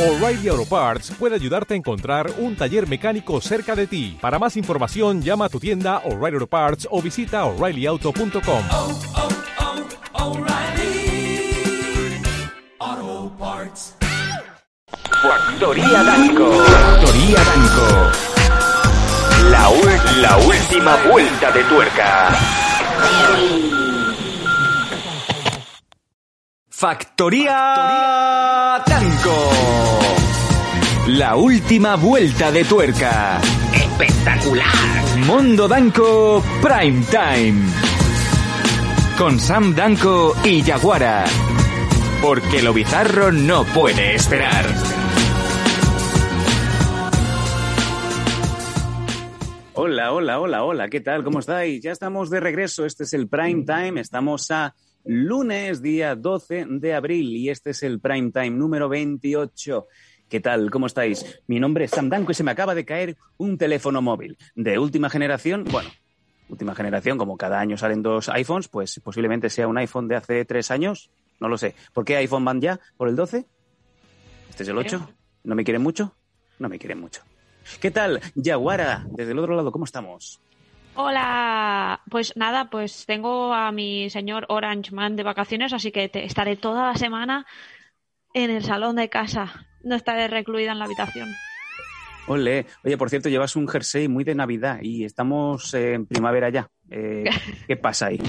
O'Reilly Auto Parts puede ayudarte a encontrar un taller mecánico cerca de ti. Para más información, llama a tu tienda O'Reilly Auto Parts o visita oreillyauto.com. oh, oh, Parts. Factoría Danco. Factoría Danco. La, la última vuelta de tuerca. Factoría Danco. La última vuelta de tuerca. Espectacular. Mundo Danco Prime Time. Con Sam Danco y Yaguara. Porque lo bizarro no puede esperar. Hola, hola, hola, hola, ¿qué tal? ¿Cómo estáis? Ya estamos de regreso, este es el Prime Time, estamos a lunes, día 12 de abril, y este es el Prime Time número 28. ¿Qué tal? ¿Cómo estáis? Mi nombre es Sam Danco y se me acaba de caer un teléfono móvil de última generación. Bueno, última generación, como cada año salen dos iPhones, pues posiblemente sea un iPhone de hace tres años, no lo sé. ¿Por qué iPhone van ya? ¿Por el 12? ¿Este es el 8? ¿No me quieren mucho? No me quieren mucho. ¿Qué tal, Yaguara? Desde el otro lado, ¿cómo estamos? Hola, pues nada, pues tengo a mi señor Orange Man de vacaciones, así que te- estaré toda la semana en el salón de casa. No estaré recluida en la habitación. Ole. Oye, por cierto, llevas un jersey muy de Navidad y estamos eh, en primavera ya. Eh, ¿Qué pasa ahí?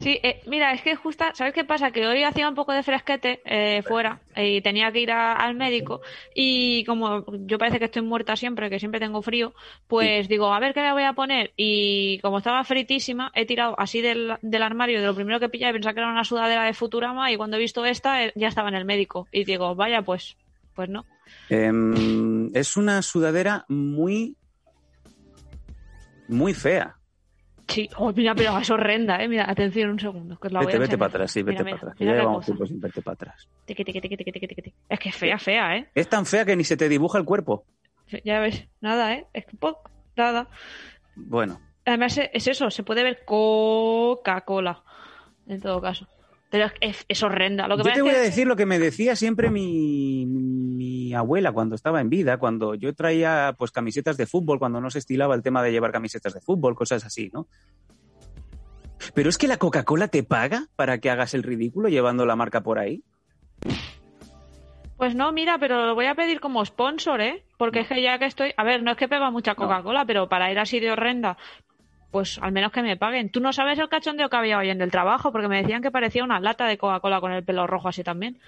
Sí, eh, mira, es que justo, ¿sabes qué pasa? Que hoy hacía un poco de fresquete eh, fuera y tenía que ir a- al médico y como yo parece que estoy muerta siempre, que siempre tengo frío, pues digo, a ver qué me voy a poner y como estaba fritísima, he tirado así del, del armario de lo primero que pillé pensaba que era una sudadera de Futurama y cuando he visto esta eh, ya estaba en el médico y digo, vaya, pues, pues no. Em, es una sudadera muy, muy fea. Sí, oh, mira, pero es horrenda, eh. Mira, atención un segundo, que os la voy Vete, a vete para atrás, sí, vete para atrás. Que mira ya llevamos tiempo sin verte para atrás. Es que es fea, fea, ¿eh? Es tan fea que ni se te dibuja el cuerpo. Ya ves, nada, ¿eh? Es que poc, nada. Bueno, Además es es eso, se puede ver Coca-Cola, en todo caso. Pero es, es, horrenda. Lo que yo te voy que- a decir lo que me decía siempre mi, mi abuela cuando estaba en vida, cuando yo traía pues camisetas de fútbol, cuando no se estilaba el tema de llevar camisetas de fútbol, cosas así, ¿no? Pero es que la Coca-Cola te paga para que hagas el ridículo llevando la marca por ahí. Pues no, mira, pero lo voy a pedir como sponsor, ¿eh? Porque es que ya que estoy... A ver, no es que pega mucha Coca-Cola, pero para ir así de horrenda, pues al menos que me paguen. Tú no sabes el cachondeo que había hoy en el trabajo, porque me decían que parecía una lata de Coca-Cola con el pelo rojo así también.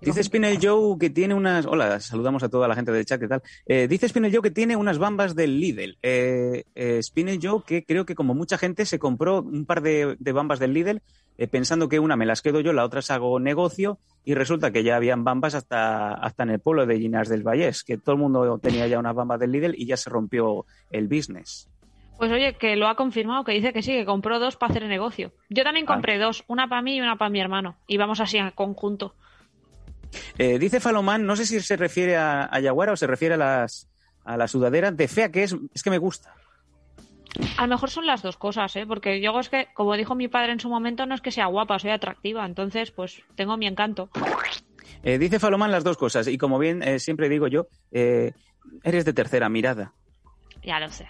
Dice Spinel Joe que tiene unas. Hola, saludamos a toda la gente del chat, ¿qué tal? Eh, dice Spinel Joe que tiene unas bambas del Lidl. Eh, eh, Spinel Joe, que creo que como mucha gente se compró un par de, bambas del Lidl eh, pensando que una me las quedo yo, la otra hago negocio y resulta que ya habían bambas hasta, hasta en el pueblo de Llinars del Vallés, que todo el mundo tenía ya unas bambas del Lidl y ya se rompió el business. Pues oye, que lo ha confirmado, que dice que sí, que compró dos para hacer el negocio. Yo también Ah. compré dos, una para mí y una para mi hermano. Y vamos así en conjunto. Eh, dice Falomán, no sé si se refiere a, a Yaguara o se refiere a las, a las sudaderas de fea que es, es que me gusta. A lo mejor son las dos cosas, ¿eh? Porque yo es que, como dijo mi padre en su momento, no es que sea guapa, soy atractiva. Entonces, pues tengo mi encanto. Eh, dice Falomán las dos cosas y como bien eh, siempre digo yo, eh, eres de tercera mirada. Ya lo sé.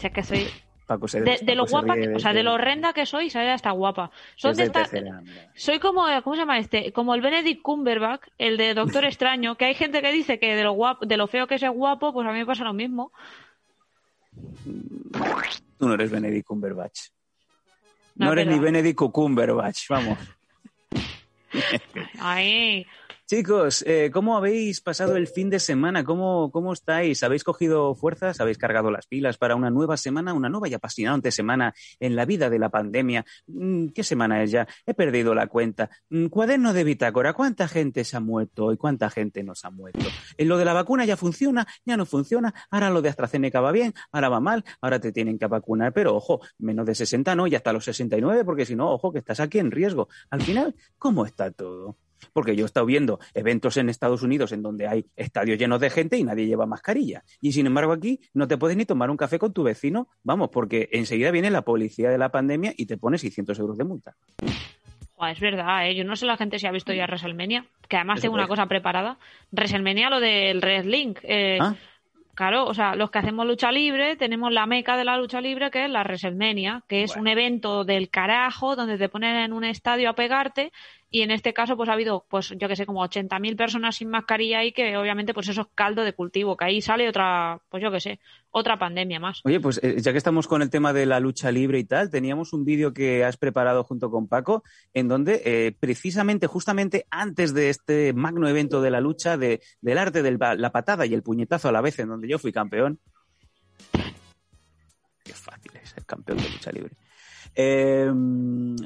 O sea que soy... Paco se, De, de lo Paco se guapa, ríe que- o sea, de lo horrenda que soy, soy hasta guapa. De esta- tercera. Soy como, ¿cómo se llama este? Como el Benedict Cumberbatch, el de Doctor Extraño, que hay gente que dice que de lo guapo, de lo feo que es el guapo, pues a mí me pasa lo mismo. Tú no eres Benedict Cumberbatch. No, No, eres pero- ni Benedict Cumberbatch, vamos. Ay, Chicos, eh, ¿cómo habéis pasado el fin de semana? ¿Cómo, ¿Cómo estáis? ¿Habéis cogido fuerzas? ¿Habéis cargado las pilas para una nueva semana? Una nueva y apasionante semana en la vida de la pandemia. Mm, ¿Qué semana es ya? He perdido la cuenta. Mm, Cuaderno de bitácora. ¿Cuánta gente se ha muerto y cuánta gente no se ha muerto? En lo de la vacuna ya funciona, ya no funciona. Ahora lo de AstraZeneca va bien, ahora va mal, ahora te tienen que vacunar. Pero ojo, menos de 60 no y hasta los 69, porque si no, ojo, que estás aquí en riesgo. Al final, ¿cómo está todo? Porque yo he estado viendo eventos en Estados Unidos en donde hay estadios llenos de gente y nadie lleva mascarilla. Y sin embargo aquí no te puedes ni tomar un café con tu vecino, vamos, porque enseguida viene la policía de la pandemia y te pone 600 euros de multa. Joder, es verdad, ¿eh? yo no sé la gente si ha visto ya WrestleMania, que además Eso tengo una cosa preparada. WrestleMania, lo del Red Link. eh, Ah. Claro, o sea, los que hacemos lucha libre, tenemos la meca de la lucha libre, que es la WrestleMania, que es Bueno. un evento del carajo donde te ponen en un estadio a pegarte y en este caso pues ha habido, pues yo que sé, como 80.000 personas sin mascarilla y que obviamente pues eso es caldo de cultivo, que ahí sale otra, pues yo que sé, otra pandemia más. Oye, pues eh, ya que estamos con el tema de la lucha libre y tal, teníamos un vídeo que has preparado junto con Paco, en donde eh, precisamente, justamente antes de este magno evento de la lucha, de, del arte de la patada y el puñetazo a la vez, en donde yo fui campeón. Qué fácil es ser campeón de lucha libre. Eh,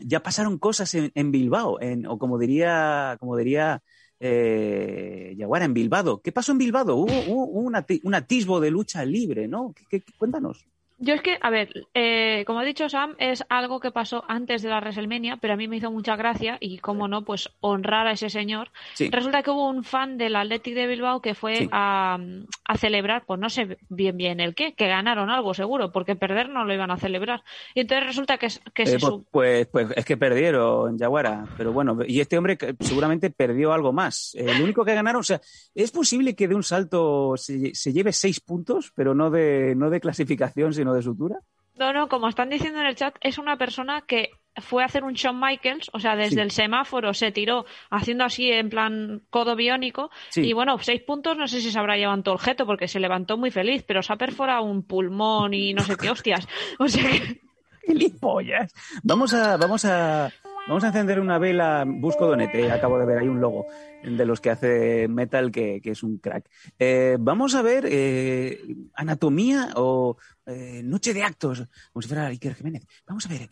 ya pasaron cosas en, en Bilbao, en- o como diría, como diría eh, Yaguara, en Bilbao. ¿Qué pasó en Bilbao? Hubo, un, ati- un atisbo de lucha libre, ¿no? ¿Qué- qué- cuéntanos. Yo es que, a ver, eh, como ha dicho Sam, es algo que pasó antes de la WrestleMania, pero a mí me hizo mucha gracia y, cómo no, pues honrar a ese señor. Sí. Resulta que hubo un fan del Athletic de Bilbao que fue Sí. a, a celebrar, pues no sé bien bien el qué, que ganaron algo seguro, porque perder no lo iban a celebrar. Y entonces resulta que, que Eh, se pues, pues, pues es que perdieron, Yaguara. Pero bueno, y este hombre seguramente perdió algo más. El único que ganaron, o sea, es posible que de un salto se, se lleve seis puntos, pero no de, no de clasificación, sino de sutura. No, no, como están diciendo en el chat, es una persona que fue a hacer un Shawn Michaels, o sea, desde Sí. el semáforo se tiró haciendo así en plan codo biónico. Sí. Y bueno, seis puntos, no sé si se habrá llevado todo el jeto, porque se levantó muy feliz, pero se ha perforado un pulmón y no sé qué hostias. O sea que. ¡Gilipollas! Vamos a, vamos a, vamos a encender una vela. Busco Donete, acabo de ver ahí un logo de los que hace Metal, que, que es un crack. Eh, vamos a ver eh, anatomía o eh, noche de actos, como si fuera Iker Jiménez. Vamos a ver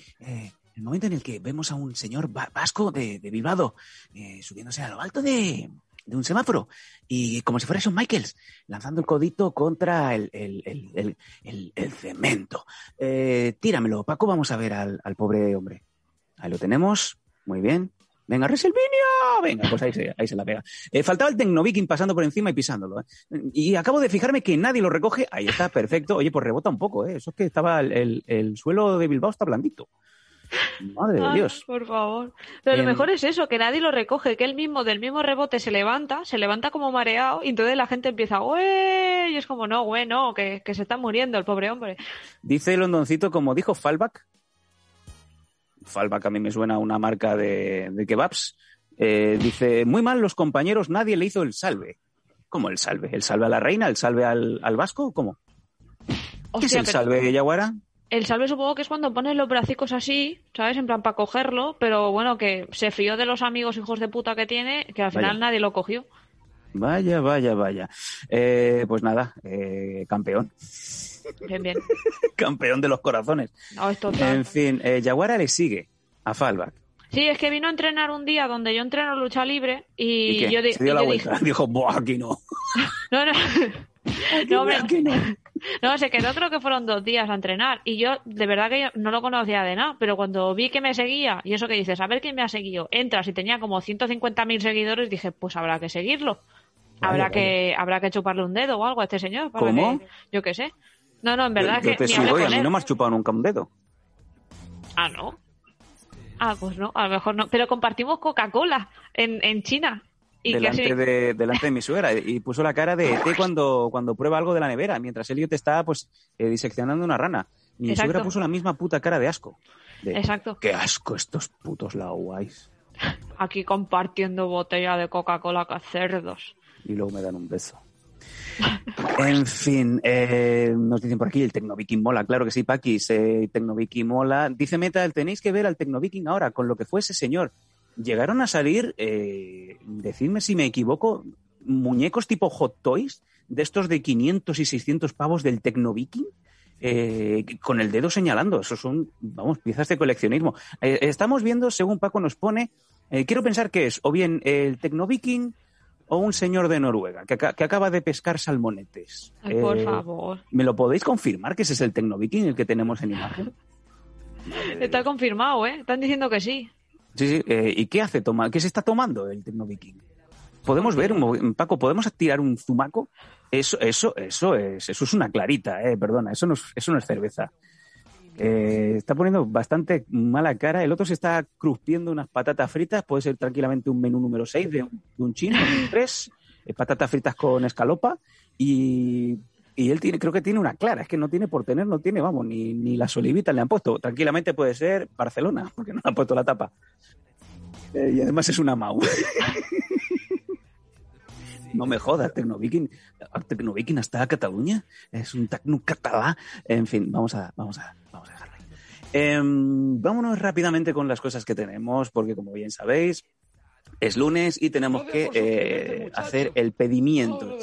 el momento en el que vemos a un señor va- vasco de, de Bilbao subiéndose a lo alto de, un semáforo y como si fuera Shawn Michaels, lanzando el codito contra el, el- el- cemento. Tíramelo, Paco, vamos a ver al pobre hombre. Ahí lo tenemos, muy bien. Venga, WrestleMania. Venga, pues ahí se, ahí se la pega. Eh, faltaba el Tecnoviking pasando por encima y pisándolo. ¿eh? Y acabo de fijarme que nadie lo recoge. Ahí está, perfecto. Oye, pues rebota un poco, ¿eh? Eso es que estaba el, el- el suelo de Bilbao está blandito. Madre de Dios. Por favor. Pero lo Em, mejor es eso, que nadie lo recoge, que él mismo del mismo rebote se levanta, se levanta como mareado, y entonces la gente empieza, ¡Ué! Y es como, no, güey, no, que, que se está muriendo el pobre hombre. Dice Londoncito, como dijo Fallback. Fallback a mí me suena a una marca de, de kebabs. Eh, dice, muy mal los compañeros, nadie le hizo el salve. ¿Cómo el salve? ¿El salve a la reina? ¿El salve al, al vasco? ¿Cómo? ¿Qué es el salve, Yaguara? El salve supongo que es cuando pones los bracicos así, ¿sabes? En plan para cogerlo, pero bueno, que se fió de los amigos hijos de puta que tiene, que al Vaya. final nadie lo cogió. Vaya, vaya, vaya. Eh, pues nada, eh, campeón. Bien, bien. campeón de los corazones. No, es total. En fin, eh, Yaguara le sigue a Fallback. Sí, es que vino a entrenar un día donde yo entreno lucha libre y, yo, di- Se dio y la yo vuelta. dije, Dijo, Buah, aquí no. no, no, no, hombre, Aquí no. no, se quedó creo que fueron dos días a entrenar y yo de verdad que yo no lo conocía de nada, pero cuando vi que me seguía y eso que dices, a ver quién me ha seguido, entras y tenía como 150.000 seguidores, dije, pues habrá que seguirlo. Habrá que habrá que chuparle un dedo o algo a este señor. para ¿Cómo? que- yo qué sé. No, no, en verdad yo, yo que te sigo y a con mí no me has chupado nunca un dedo. Ah, no. Ah, pues no, a lo mejor no. Pero compartimos Coca-Cola en, en China. Y delante, de, delante de mi suegra y puso la cara de ET cuando, cuando prueba algo de la nevera, mientras Elliot está pues eh, diseccionando una rana. Mi Exacto. suegra puso la misma puta cara de asco. De, Exacto. Qué asco estos putos lauais. Aquí compartiendo botella de Coca-Cola que cerdos. Y luego me dan un beso. En fin, eh, nos dicen por aquí el Tecnoviking mola, claro que sí, Paquis, eh, Tecnoviking mola. Dice Metal, tenéis que ver al Tecnoviking ahora, con lo que fue ese señor. Llegaron a salir, eh, decidme si me equivoco, muñecos tipo Hot Toys, de estos de 500 y 600 pavos del Tecnoviking, eh, con el dedo señalando. Esos son, vamos, piezas de coleccionismo. Eh, estamos viendo, según Paco nos pone, eh, quiero pensar que es o bien el Tecnoviking o un señor de Noruega que, aca- que acaba de pescar salmonetes. Ay, por Eh, favor. ¿Me lo podéis confirmar que ese es el Tecnoviking el que tenemos en imagen? Está confirmado, ¿eh? Están diciendo que sí. Sí, sí. eh, ¿Y qué hace? Toma, ¿Qué se está tomando el Tecnoviking? ¿Podemos ver, un, Paco, podemos tirar un zumaco? Eso, eso, eso es, eso es una clarita, eh, perdona, eso no es, eso no es cerveza. Eh, está poniendo bastante mala cara. El otro se está crujiendo unas patatas fritas. Puede ser tranquilamente un menú número 6 de, un- de un chino, un 3. patatas fritas con escalopa. Y, él tiene, creo que tiene una clara. Es que no tiene por tener, no tiene, vamos, ni, ni las olivitas le han puesto. Tranquilamente puede ser Barcelona, porque no le han puesto la tapa. Eh, y además es una Mau. No me jodas, Tecnoviking. Tecnoviking hasta Cataluña. Es un tecno catalá. En fin, vamos a, vamos a, Em, vámonos rápidamente con las cosas que tenemos, porque como bien sabéis, es lunes y tenemos que eh, hacer el pedimiento.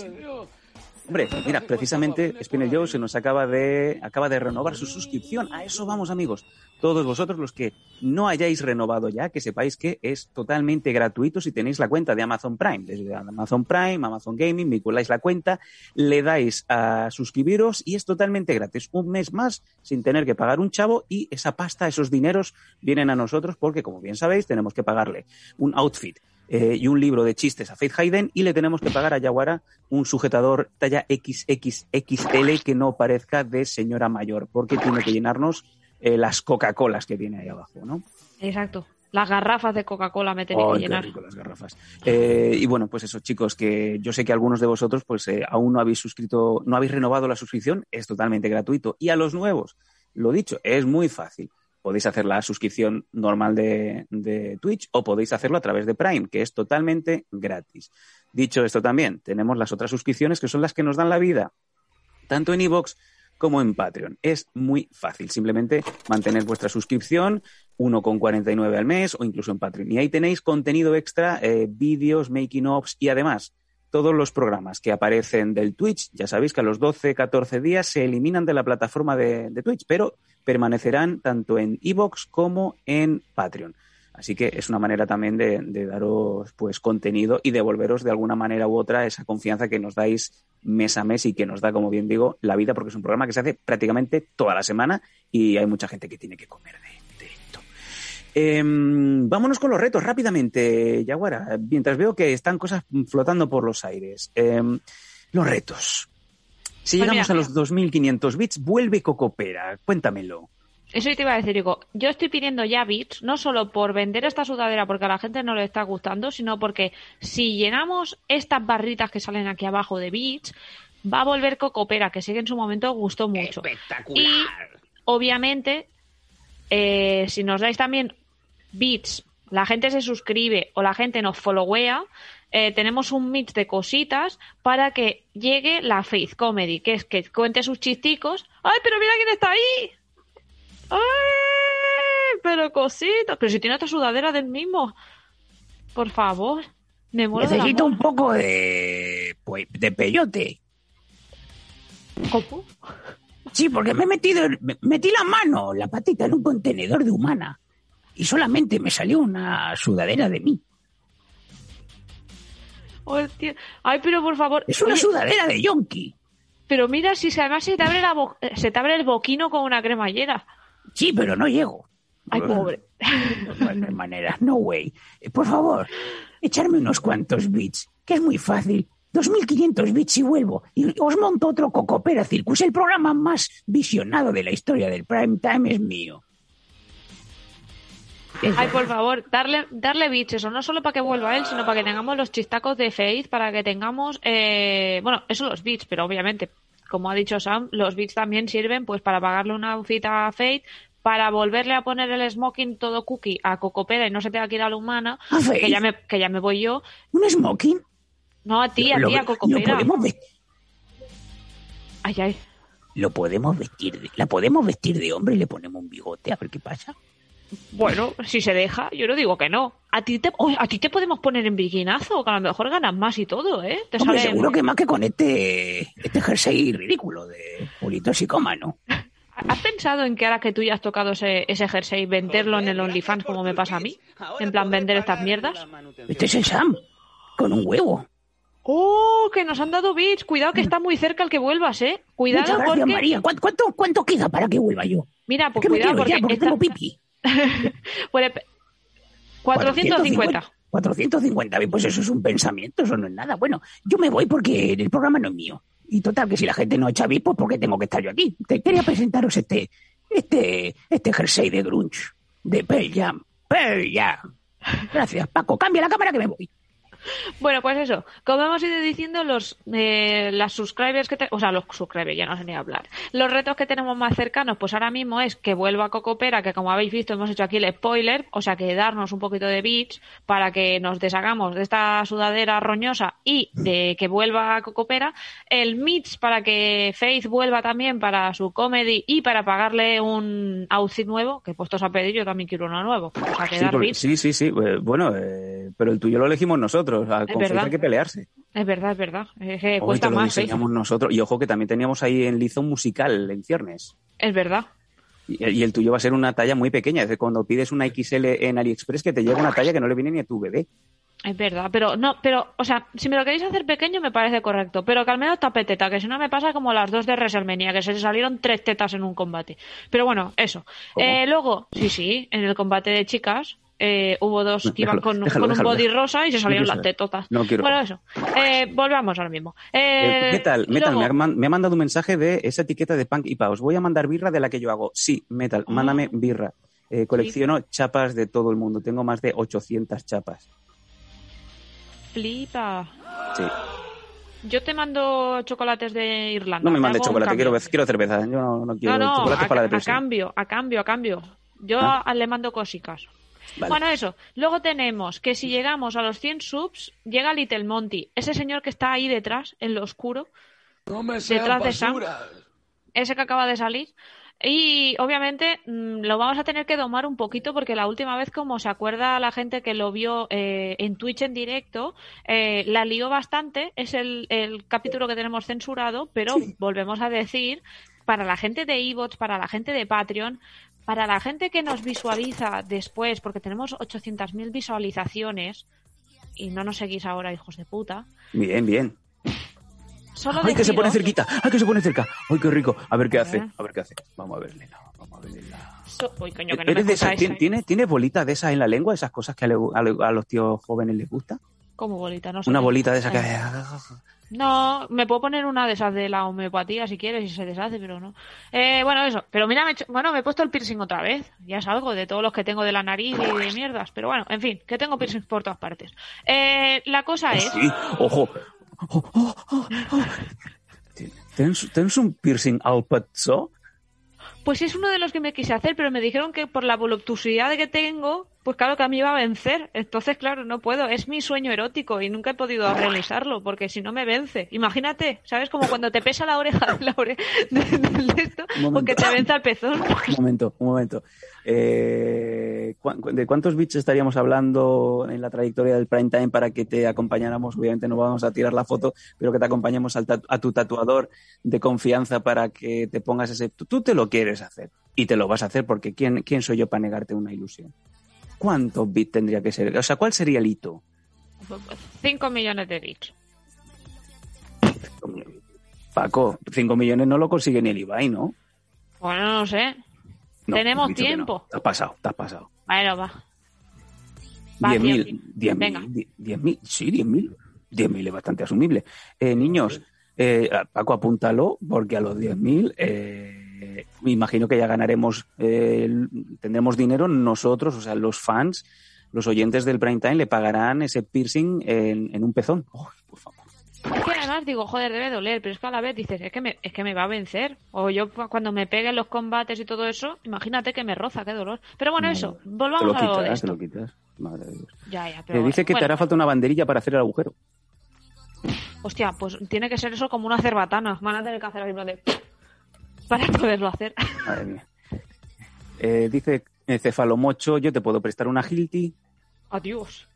Hombre, mira, precisamente Spinel Joe se nos acaba de, acaba de renovar su suscripción. A eso vamos, amigos. Todos vosotros los que no hayáis renovado ya, que sepáis que es totalmente gratuito si tenéis la cuenta de Amazon Prime. Desde Amazon Prime, Amazon Gaming, vinculáis la cuenta, le dais a suscribiros y es totalmente gratis. Un mes más sin tener que pagar un chavo y esa pasta, esos dineros vienen a nosotros porque, como bien sabéis, tenemos que pagarle un outfit eh, y un libro de chistes a Faith Hayden y le tenemos que pagar a Yaguara un sujetador talla XXXL que no parezca de señora mayor, porque tiene que llenarnos eh, las Coca-Colas que tiene ahí abajo, ¿no? Exacto. Las garrafas de Coca-Cola me tenéis Ay, que llenar. rico las garrafas. Eh, y bueno, pues eso, chicos, que yo sé que algunos de vosotros pues eh, aún no habéis suscrito, no habéis renovado la suscripción, es totalmente gratuito. Y a los nuevos, lo dicho, es muy fácil. Podéis hacer la suscripción normal de, Twitch o podéis hacerlo a través de Prime, que es totalmente gratis. Dicho esto también, tenemos las otras suscripciones que son las que nos dan la vida, tanto en iVoox como en Patreon. Es muy fácil, simplemente mantener vuestra suscripción, 1,49 al mes o incluso en Patreon. Y ahí tenéis contenido extra, eh, vídeos, making ofs y además todos los programas que aparecen del Twitch, ya sabéis que a los 12, 14 días se eliminan de la plataforma de, Twitch, pero permanecerán tanto en iVoox como en Patreon. Así que es una manera también de, daros pues contenido y devolveros de alguna manera u otra esa confianza que nos dais mes a mes y que nos da, como bien digo, la vida, porque es un programa que se hace prácticamente toda la semana y hay mucha gente que tiene que comer de. Em, vámonos con los retos rápidamente, Yaguara, mientras veo que están cosas flotando por los aires. Em, los retos. Si Pues llegamos mira. a los 2.500 bits, vuelve Cocopera. Cuéntamelo. Eso te iba a decir, digo, yo estoy pidiendo ya bits, no solo por vender esta sudadera porque a la gente no le está gustando, sino porque si llenamos estas barritas que salen aquí abajo de bits, va a volver Cocopera, que sí que en su momento gustó mucho. Y obviamente, eh, si nos dais también bits, la gente se suscribe o la gente nos followea, eh, tenemos un mix de cositas para que llegue la Faith Comedy, que es que cuente sus chisticos. ¡Ay, pero mira quién está ahí! ¡Ay! Pero cositas. Pero si tiene otra sudadera del mismo. Por favor. Me muero Necesito un poco de, pues, de peyote. ¿Cómo? Sí, porque me he metido, me- metí la mano, la patita en un contenedor de humana y solamente me salió una sudadera de mí. Hostia. Ay, pero por favor. Es una Oye, sudadera de yonki. Pero mira, si se- además se te abre la bo- eh, se te abre el boquino con una cremallera. Sí, pero no llego. Ay, pobre. No, no hay manera, no way. Eh, Por favor, echarme unos cuantos bits, que es muy fácil. 2.500 bits y vuelvo. Y os monto otro Cocopera Circus. El programa más visionado de la historia del prime time es mío. Ay, por favor, darle, darle bits, eso, no solo para que vuelva él, sino para que tengamos los chistacos de Faith, para que tengamos, eh, bueno, eso los bits, pero obviamente, como ha dicho Sam, los bits también sirven pues para pagarle una outfit a Faith, para volverle a poner el smoking todo cookie a Cocopera y no se tenga que ir a la humana, que ya me, que ya me voy yo. ¿Un smoking? No, a ti, a ti, a lo Cocopera. podemos Ay, ay. Lo podemos vestir de, la podemos vestir de hombre y le ponemos un bigote a ver qué pasa. Bueno, si se deja, yo no digo que no. A ti te, oye, a ti te podemos poner en bikinazo, que a lo mejor ganas más y todo, ¿eh? Te Hombre, sale- seguro que más que con este, este jersey ridículo de pulito psicómano. ¿Has pensado en que ahora que tú ya has tocado ese, ese jersey, venderlo en el OnlyFans como me pasa a mí? En plan, vender estas mierdas. Este es el Sam, con un huevo. ¡Oh! Que nos han dado bits. Cuidado que está muy cerca el que vuelvas, ¿eh? Cuidado Muchas gracias, porque... María. ¿Cuánto, cuánto, cuánto queda para que vuelva yo? Mira, pues ¿Qué me cuidado porque... ya? Porque esta- tengo pipi. Pe- 450. 450, bien, pues eso es un pensamiento, eso no es nada. Bueno, yo me voy porque el programa no es mío. Y total, que si la gente no echa bip, pues porque tengo que estar yo aquí. Te quería presentaros este, Este, este jersey de grunge, de Pearl Jam. Pearl Jam. Gracias, Paco. Cambia la cámara que me voy. Bueno, pues eso, como hemos ido diciendo, los eh, las subscribers que te- o sea, los subscribers, ya no sé ni hablar. Los retos que tenemos más cercanos, pues ahora mismo es que vuelva Cocopera, que como habéis visto hemos hecho aquí el spoiler, o sea, que darnos un poquito de bits para que nos deshagamos de esta sudadera roñosa y de que vuelva Cocopera, el Mitch para que Faith vuelva también para su comedy y para pagarle un outfit nuevo, que puestos a pedir yo también quiero uno nuevo, o sea, que Sí, dar porque- bits. sí, sí, sí. eh, Bueno, eh, pero el tuyo lo elegimos nosotros. A-. Faith hay que pelearse. Es verdad, es verdad, es que Hoy cuesta te lo más, ¿eh? diseñamos nosotros. Y ojo que también teníamos ahí en Lizo un musical en ciernes. es verdad. Y, y el tuyo va a ser una talla muy pequeña. Es decir, cuando pides una XL en AliExpress que te llega una talla que no le viene ni a tu bebé. Es verdad, pero no, pero, o sea, si me lo queréis hacer pequeño me parece correcto, pero que al menos tapeteta, que si no me pasa como las dos de WrestleMania, que se salieron tres tetas en un combate. Pero bueno, eso. Eh, luego, sí, sí, en el combate de chicas eh, hubo dos que iban Déjalo, con, déjalo, un body rosa y se No salieron quiero las tetotas. No quiero Bueno, eso. Eh, volvamos ahora mismo. Eh, Eh, Metal, Metal luego- me, ha, man- me ha mandado un mensaje de esa etiqueta de Punk y Paus. Voy a mandar birra de la que yo hago. Sí, Metal, Ah. mándame birra. Eh, colecciono chapas de todo el mundo. Tengo más de 800 chapas. Flipa. Sí. Yo te mando chocolates de Irlanda. No me mandes chocolate, quiero, quiero cerveza. Yo no, no quiero No, no, chocolate a, para la a depresión. cambio, a cambio, a cambio. Yo Ah. a- le mando cosicas. Vale. Bueno, eso. Luego tenemos que si llegamos a los 100 subs, llega Little Monty. Ese señor que está ahí detrás, en lo oscuro, No me detrás de Sam, ese que acaba de salir. Y obviamente mm, lo vamos a tener que domar un poquito porque la última vez, como se acuerda la gente que lo vio eh, en Twitch en directo, eh, la lió bastante. Es el, el capítulo que tenemos censurado, pero volvemos a decir, para la gente de eBots, para la gente de Patreon, para la gente que nos visualiza después, porque tenemos 800.000 visualizaciones y no nos seguís ahora, hijos de puta. Bien, bien. Solo ¡Ay, que se pone cerquita! ¡Ay, que se pone cerca! ¡Ay, qué rico! A ver qué hace. ver. A ver qué hace. Vamos a verle. Vamos a verle. So- Uy, coño, que no me ¿Eres de esas? escucháis, ¿Tiene, ¿eh? tiene, tiene bolita de esas en la lengua? ¿Esas cosas que a, le- a le- a los tíos jóvenes les gusta? Como bolita, no sé. Una bolita de esas que... Eh. No, me puedo poner una de esas de la homeopatía si quieres y se deshace, pero no. Eh, bueno, eso. Pero mira, me he hecho- bueno, me he puesto el piercing otra vez. Ya es algo de todos los que tengo de la nariz y de mierdas. Pero bueno, en fin, que tengo piercing por todas partes. Eh, la cosa es... Sí, ojo. Oh, oh. ¿Tens, tens un piercing al petó? Pues es uno de los que me quise hacer, pero me dijeron que por la voluptuosidad que tengo, pues claro que a mí iba a vencer. Entonces, claro, no puedo. Es mi sueño erótico y nunca he podido realizarlo porque si no me vence. Imagínate, ¿sabes? Como cuando te pesa la oreja la ore- de, de- de esto, porque te vence el pezón. Un momento, un momento. Eh, ¿cu- ¿De cuántos bits estaríamos hablando en la trayectoria del prime time para que te acompañáramos? Obviamente no vamos a tirar la foto, pero que te acompañemos al a tu tatuador de confianza para que te pongas ese... Tú, tú te lo quieres hacer y te lo vas a hacer porque ¿quién, ¿quién soy yo para negarte una ilusión? ¿Cuántos bits tendría que ser? O sea, ¿cuál sería el hito? 5 millones de bits. Paco, 5 millones no lo consigue ni el Ibai, ¿no? Bueno, no sé. No, Tenemos que no. tiempo. Te has pasado, te has pasado. Bueno, va. Va, 10.000, 10.000. 10.000, Venga. 10.000, sí, 10.000. 10.000 es bastante asumible. Eh, niños, eh, Paco, apúntalo, porque a los 10.000 eh, me imagino que ya ganaremos, eh, tendremos dinero nosotros, o sea, los fans, los oyentes del Prime Time le pagarán ese piercing en, en un pezón. Uy, por favor. Es que además digo, joder, debe doler, pero es que a la vez dices, es que me, es que me va a vencer. O yo cu- cuando me peguen los combates y todo eso, imagínate que me roza, qué dolor. Pero bueno, No, eso, Te volvamos lo a lo de te esto. lo quitas. Madre de Dios. Ya, ya, Eh, dice que te hará falta una banderilla para hacer el agujero. Hostia, pues tiene que ser eso como una cerbatana. Van a tener que hacer así de... Para poderlo hacer. Madre mía. Eh, dice eh, Cefalomocho, yo te puedo prestar una Hilti. Adiós.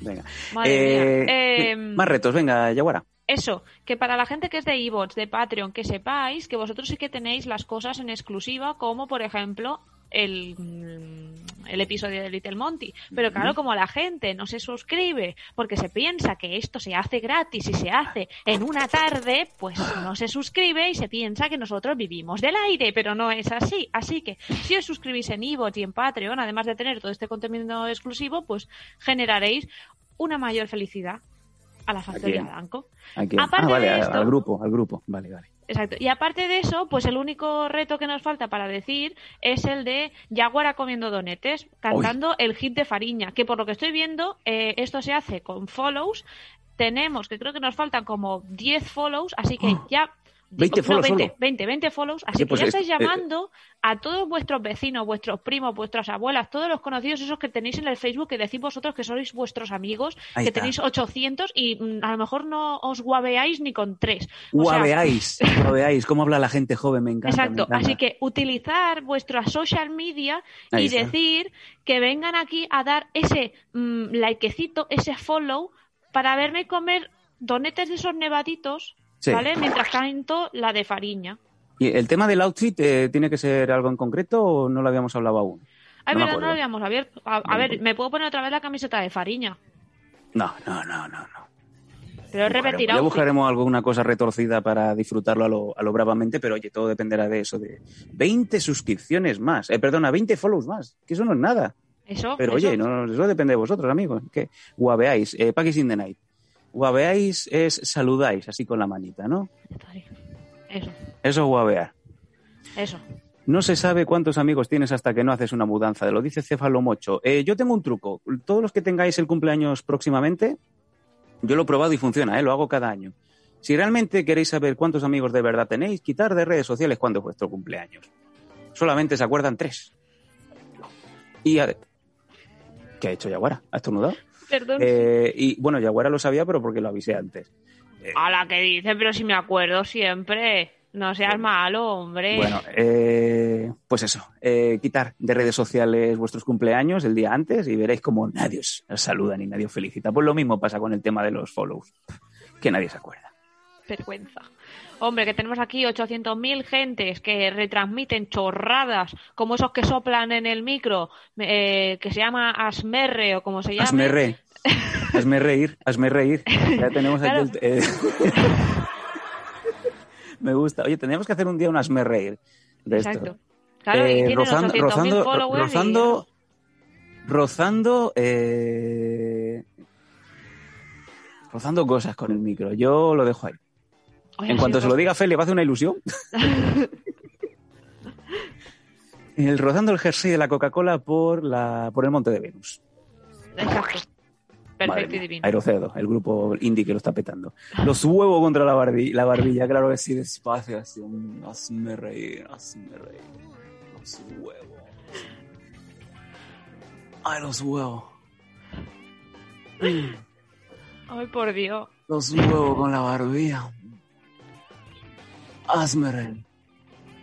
Venga. Madre Eh, mía. Eh, Más retos, venga, Yaguara. Eso, que para la gente que es de eBots, de Patreon, que sepáis que vosotros sí que tenéis las cosas en exclusiva, como por ejemplo el, mm, el episodio de Little Monty. Pero claro, como la gente no se suscribe porque se piensa que esto se hace gratis y se hace en una tarde, pues no se suscribe y se piensa que nosotros vivimos del aire, pero no es así. Así que si os suscribís en eBots y en Patreon, además de tener todo este contenido exclusivo, pues generaréis una mayor felicidad a la factoría quién? Aparte ah, vale, de esto- al grupo, al grupo. Vale, vale. Exacto. Y aparte de eso, pues el único reto que nos falta para decir es el de Yaguara comiendo donetes, cantando el hit de Fariña, que por lo que estoy viendo, eh, esto se hace con follows. Tenemos, que creo que nos faltan como 10 follows, así que ya... 20 no, follows 20, solo. 20, 20 follows, así que pues ya es- estáis eh, llamando a todos vuestros vecinos, vuestros primos, vuestras abuelas, todos los conocidos, esos que tenéis en el Facebook, que decís vosotros que sois vuestros amigos, que está. tenéis 800 y mm, a lo mejor no os guaveáis ni con tres. O sea, Guaveáis, guaveáis. ¿Cómo habla la gente joven? Me encanta. me Exacto, encanta. así que utilizar vuestra social media Ahí y está. decir que vengan aquí a dar ese mm, likecito, ese follow, para verme comer donetes de esos nevaditos, Sí. ¿vale? Mientras canto la de Fariña. ¿Y el tema del outfit eh, tiene que ser algo en concreto o no lo habíamos hablado aún? Ay, No verdad, no lo habíamos abierto. A, ver, me puedo poner otra vez la camiseta de Fariña, No, no, no, no, no. pero es repetir ya buscaremos alguna cosa retorcida para disfrutarlo a lo, a lo bravamente, pero oye, todo dependerá de eso, de 20 suscripciones más, eh, perdona, 20 follows más, que eso no es nada. Eso, Pero eso. oye, no, eso depende de vosotros, amigos. Que guaveáis, eh, Package in the Night. Guaveáis es saludáis, así con la manita, ¿no? Eso, Eso es guavear. eso. No se sabe cuántos amigos tienes hasta que no haces una mudanza. Lo dice Céfalo Mocho. Eh, yo tengo un truco. Todos los que tengáis el cumpleaños próximamente, yo lo he probado y funciona, ¿eh? lo hago cada año. Si realmente queréis saber cuántos amigos de verdad tenéis, quitar de redes sociales cuándo es vuestro cumpleaños. Solamente se acuerdan tres. Y a- ¿Qué ha hecho Yaguara? ¿Ha estornudado? Perdón. Eh, y bueno, Yaguara lo sabía, pero porque lo avisé antes. A la que dice, pero si me acuerdo siempre. No seas malo, hombre. Bueno, eh, pues eso, eh, quitar de redes sociales vuestros cumpleaños el día antes y veréis como nadie os saluda ni nadie os felicita. Pues lo mismo pasa con el tema de los follows, que nadie se acuerda. Vergüenza. Hombre, que tenemos aquí 800.000 gentes que retransmiten chorradas, como esos que soplan en el micro, eh, que se llama Asmerre o como se llama. Hazme re, hazme reír, hazme reír. Ya tenemos aquí Claro. el- eh, Me gusta. Oye, tendríamos que hacer un día un hazme reír de esto. Exacto. Claro, y Eh, tienen rozando, 800.000 rozando, followers y- rozando, rozando, eh, rozando cosas con el micro. Yo lo dejo ahí. Oye, En cuanto se lo diga a Feli, va a hacer una ilusión. el rozando el jersey de la Coca-Cola por la por el Monte de Venus. Exacto. Perfecto y divino. Aerocedo, el grupo indie que lo está petando. Los huevos contra la, barbi- la barbilla, claro que sí, despacio, así. Hazme reír, hazme reír. Los huevos. Ay, los huevos. Ay, por Dios. Los huevos con la barbilla. Hazme reír.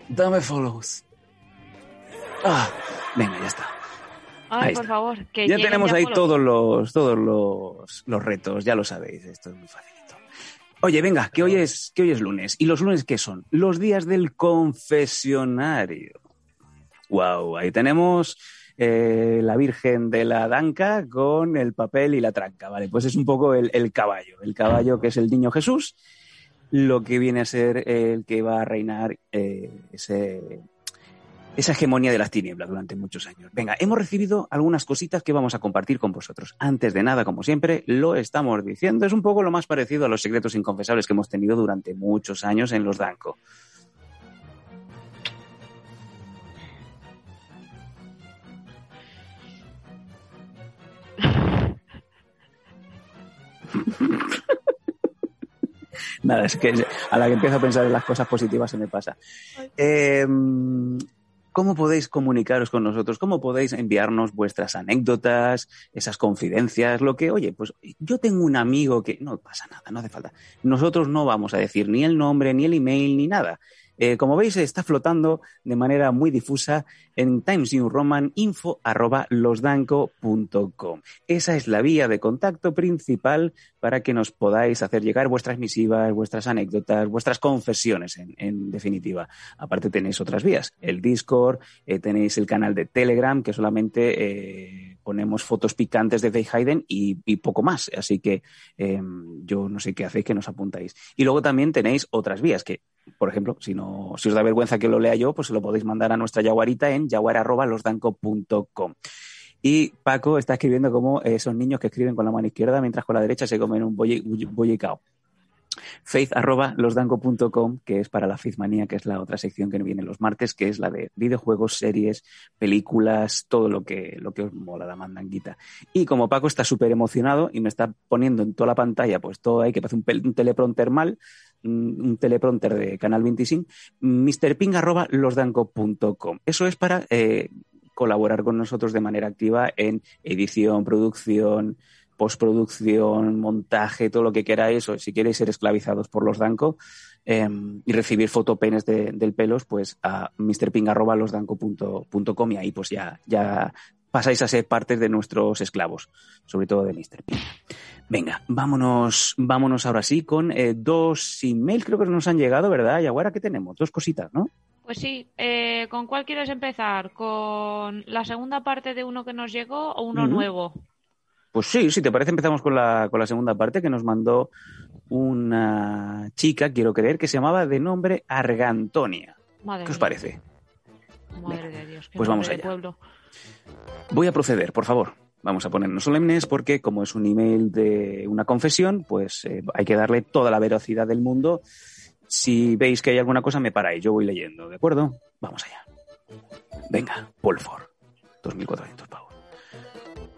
Dame follows. Ah, venga, ya está. Ay, Ahí por está. favor. Que ya tenemos ahí follows. todos los todos los, los retos, ya lo sabéis, esto es muy facilito. Oye, venga, que hoy es que hoy es lunes y los lunes qué son? Los días del confesionario. Wow, ahí tenemos eh, la Virgen de la Danca con el papel y la tranca, vale, pues es un poco el, el caballo, el caballo que es el niño Jesús, lo que viene a ser el que va a reinar eh, esa hegemonía de las tinieblas durante muchos años. Venga, hemos recibido algunas cositas que vamos a compartir con vosotros. Antes de nada, como siempre, lo estamos diciendo. Es un poco lo más parecido a los secretos inconfesables que hemos tenido durante muchos años en los Danco. Nada, es que a la que empiezo a pensar en las cosas positivas se me pasa. Eh, ¿Cómo podéis comunicaros con nosotros? ¿Cómo podéis enviarnos vuestras anécdotas, esas confidencias? Lo que, oye, pues yo tengo un amigo que no pasa nada, no hace falta. Nosotros no vamos a decir ni el nombre, ni el email, ni nada. Eh, como veis, está flotando de manera muy difusa en Times New Roman info arroba losdanco.com. Esa es la vía de contacto principal para que nos podáis hacer llegar vuestras misivas, vuestras anécdotas, vuestras confesiones, en, definitiva. Aparte tenéis otras vías, el Discord, eh, tenéis el canal de Telegram, que solamente eh, ponemos fotos picantes de Faye Hayden y, y poco más. Así que eh, yo no sé qué hacéis que nos apuntáis. Y luego también tenéis otras vías que, por ejemplo, si no, si os da vergüenza que lo lea yo, pues se lo podéis mandar a nuestra yaguarita en yaguar@losdanco.com. Y Paco está escribiendo como esos niños que escriben con la mano izquierda mientras con la derecha se comen un bollicao. Faith arroba losdanco.com, que es para la Faithmanía, que es la otra sección que viene los martes, que es la de videojuegos, series, películas, todo lo que, lo que os mola la mandanguita. Y como Paco está súper emocionado y me está poniendo en toda la pantalla, pues todo ahí, que parece un, teleprompter mal, un un teleprompter de Canal 25, mrping arroba losdanco.com. Eso es para eh, colaborar con nosotros de manera activa en edición, producción, postproducción, montaje, todo lo que queráis, o si queréis ser esclavizados por los Danco eh, y recibir fotopenes de- del pelos, pues a mrping.losdanco.com y ahí pues ya, ya pasáis a ser parte de nuestros esclavos, sobre todo de Mr. Ping. Venga, vámonos, vámonos ahora sí con eh, dos emails, creo que nos han llegado, ¿verdad? Y ahora, ¿qué tenemos? Dos cositas, ¿no? Pues sí, eh, ¿con cuál quieres empezar? ¿Con la segunda parte de uno que nos llegó o uno nuevo? Pues sí, si te parece, empezamos con la, con la segunda parte que nos mandó una chica, quiero creer, que se llamaba de nombre Argantonia. Madre ¿Qué os parece? Madre de Dios. Pues vamos allá. pueblo. Voy a proceder, por favor. Vamos a ponernos solemnes porque como es un email de una confesión, pues eh, hay que darle toda la veracidad del mundo. Si veis que hay alguna cosa, me paráis. Yo voy leyendo, ¿de acuerdo? Vamos allá. Venga, Polford. 2.400 pavos.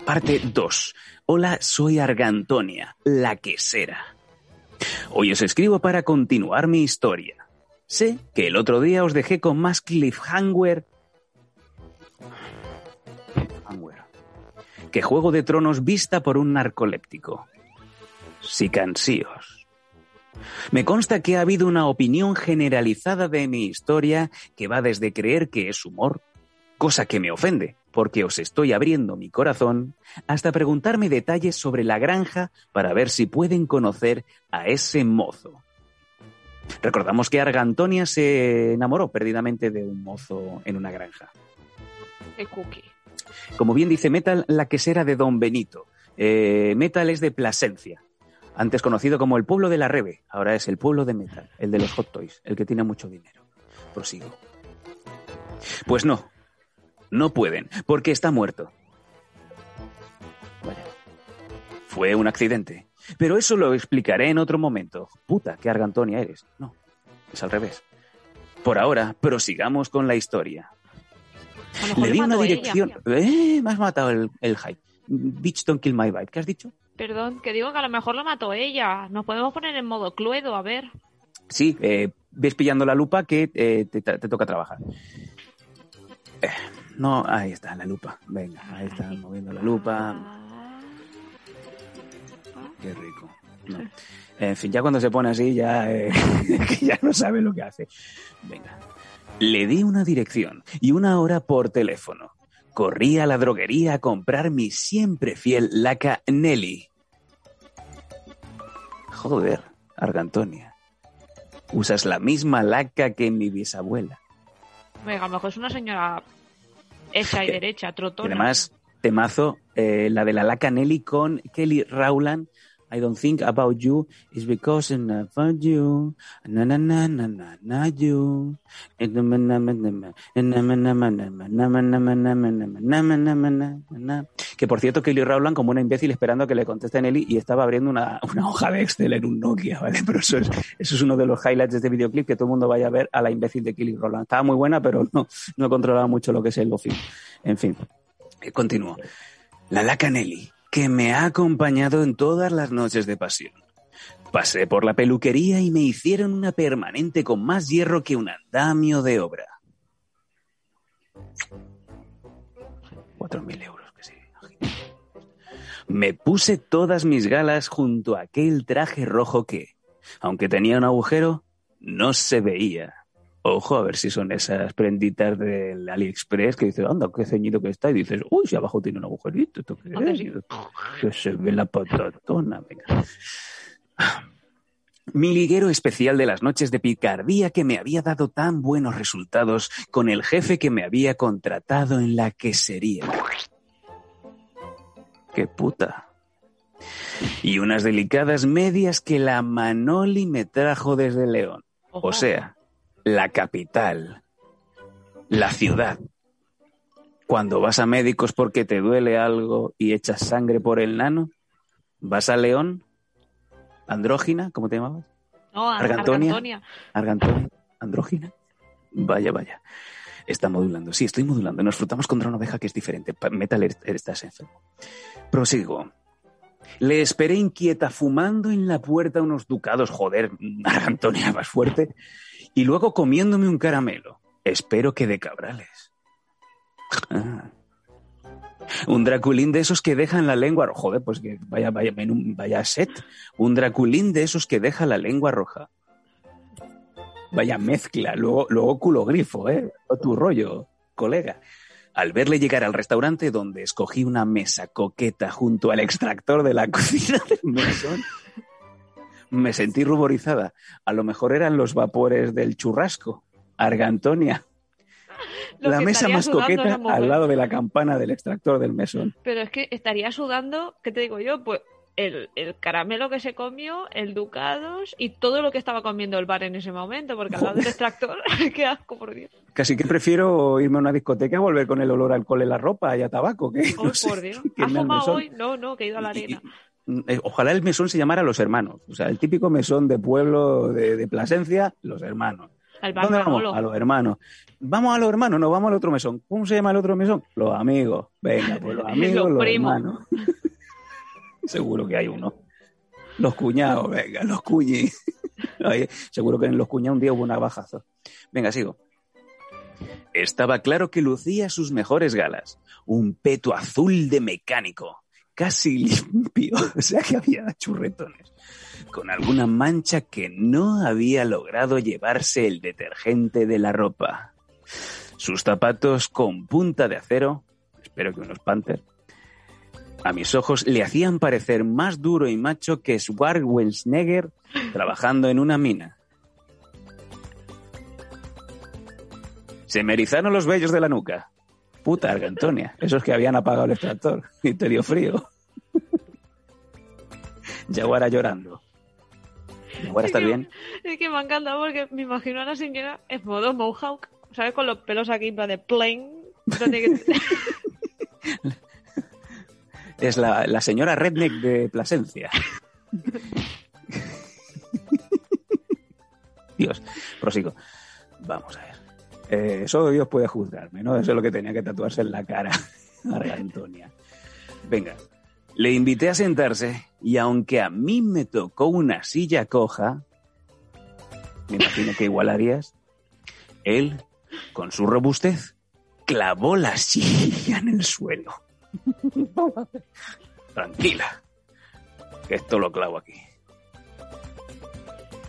Parte 2. Hola, soy Argantonia, la quesera. Hoy os escribo para continuar mi historia. Sé que el otro día os dejé con más cliffhanger. Que Juego de Tronos vista por un narcoléptico. Sicansíos. Me consta que ha habido una opinión generalizada de mi historia que va desde creer que es humor, cosa que me ofende, porque os estoy abriendo mi corazón, hasta preguntarme detalles sobre la granja para ver si pueden conocer a ese mozo. Recordamos que Argantonia se enamoró perdidamente de un mozo en una granja. Qué cookie. Como bien dice Metal, la quesera de Don Benito. Eh, Metal es de Plasencia, antes conocido como el pueblo de la Rebe. Ahora es el pueblo de Metal, el de los hot toys, el que tiene mucho dinero. Prosigo. Pues no, no pueden, porque está muerto. Vaya. Fue un accidente. Pero eso lo explicaré en otro momento. Puta, qué argantonia eres. No, es al revés. Por ahora, prosigamos con la historia. Le di una ella. dirección. ¡Eh! Me has matado el, el hype. Bitch, don't kill my vibe. ¿Qué has dicho? Perdón, que digo que a lo mejor lo mató ella. Nos podemos poner en modo cluedo, a ver. Sí, eh, ves pillando la lupa que eh, te, te toca trabajar. Eh, no, ahí está, la lupa. Venga, ahí está, moviendo la lupa. Ah, Qué rico. No. En fin, ya cuando se pone así, ya, eh, ya no sabe lo que hace. Venga. Le di una dirección y una hora por teléfono. Corrí a la droguería a comprar mi siempre fiel laca Nelly. Joder, Argantonia. Usas la misma laca que mi bisabuela. Venga, a lo mejor es una señora hecha y derecha, Y trotona. además, temazo, eh, la de la laca Nelly con Kelly Rowland. I don't think about you is because I about you. Na na na na na na you. and na na na na na and na na na na na na na na na na na na na Que por cierto, Kelly Rowland como una imbécil esperando que le conteste a Nelly y estaba abriendo una, una hoja de Excel en un Nokia, ¿vale? Pero eso es, eso es uno de los highlights de este videoclip que todo el mundo vaya a ver a la imbécil de Kelly Rowland. Estaba muy buena, pero no, no controlaba mucho lo que es el bofín. En fin, continúo. La laca Nelly que me ha acompañado en todas las noches de pasión. Pasé por la peluquería y me hicieron una permanente con más hierro que un andamio de obra. Cuatro mil euros, que sí. Me puse todas mis galas junto a aquel traje rojo que, aunque tenía un agujero, no se veía. Ojo, a ver si son esas prenditas del AliExpress que dices, anda, qué ceñido que está. Y dices, uy, si abajo tiene un agujerito. ¿esto qué Anda, es? sí. Que se ve la patatona. Venga. Mi liguero especial de las noches de picardía que me había dado tan buenos resultados con el jefe que me había contratado en la quesería. ¡Qué puta! Y unas delicadas medias que la Manoli me trajo desde León. O sea, la capital, la ciudad. Cuando vas a médicos porque te duele algo y echas sangre por el nano, vas a León, Andrógina, ¿cómo te llamabas? No, Ar- Argantonia. Argantonia. Argantonia, Andrógina. Vaya, vaya. Está modulando. Sí, estoy modulando. Nos frotamos contra una oveja que es diferente. Metal, er- estás enfermo. Prosigo. Le esperé inquieta fumando en la puerta unos ducados. Joder, Argantonia, más fuerte. Y luego comiéndome un caramelo. Espero que de cabrales. Ah. Un draculín de esos que dejan la lengua. Joder, pues que vaya, vaya, vaya set. Un draculín de esos que deja la lengua roja. Vaya mezcla, luego, luego culo grifo, ¿eh? O tu rollo, colega. Al verle llegar al restaurante donde escogí una mesa coqueta junto al extractor de la cocina del mesón, me sentí ruborizada. A lo mejor eran los vapores del churrasco. Argantonia. Lo la mesa más coqueta al lado de la campana del extractor del mesón. Pero es que estaría sudando, ¿qué te digo yo? Pues el, el caramelo que se comió, el ducados y todo lo que estaba comiendo el bar en ese momento, porque al lado del extractor, qué asco, por Dios. Casi que prefiero irme a una discoteca y volver con el olor a alcohol en la ropa y a tabaco. Que, Oh, no sé, por Dios. ¿Has al fumado hoy? No, no, que he ido a la arena. y- eh, Ojalá el mesón se llamara Los Hermanos. O sea, el típico mesón de pueblo de, de Plasencia, Los Hermanos. Al bar ¿Dónde vamos? Manolo. A los hermanos. Vamos a los hermanos, no vamos al otro mesón. ¿Cómo se llama el otro mesón? Los amigos. Venga, pues los amigos, Los los, hermanos. Seguro que hay uno. Los cuñados, venga, los cuñis. Ay, Seguro que en los cuñados un día hubo un bajazo. Venga, sigo. Estaba claro que lucía sus mejores galas. Un peto azul de mecánico, casi limpio, o sea que había churretones, con alguna mancha que no había logrado llevarse el detergente de la ropa. Sus zapatos con punta de acero, espero que unos Panther, a mis ojos le hacían parecer más duro y macho que Schwarzenegger trabajando en una mina. Se me erizaron los vellos de la nuca. Puta Argantonia, esos que habían apagado el extractor y te dio frío. Yaguara llorando. Yaguara, ¿estás Es que- bien? Es que me encanta porque me imagino a la señora en modo mohawk, ¿sabes? Con los pelos aquí plan de. Donde que- Es la, señora Redneck de Plasencia. Dios, prosigo. Vamos a ver. Eh, solo Dios puede juzgarme, ¿no? Eso es lo que tenía que tatuarse en la cara, Argantonia. Venga, le invité a sentarse y aunque a mí me tocó una silla coja, me imagino que igual harías, él, con su robustez, clavó la silla en el suelo. Tranquila, que esto lo clavo aquí.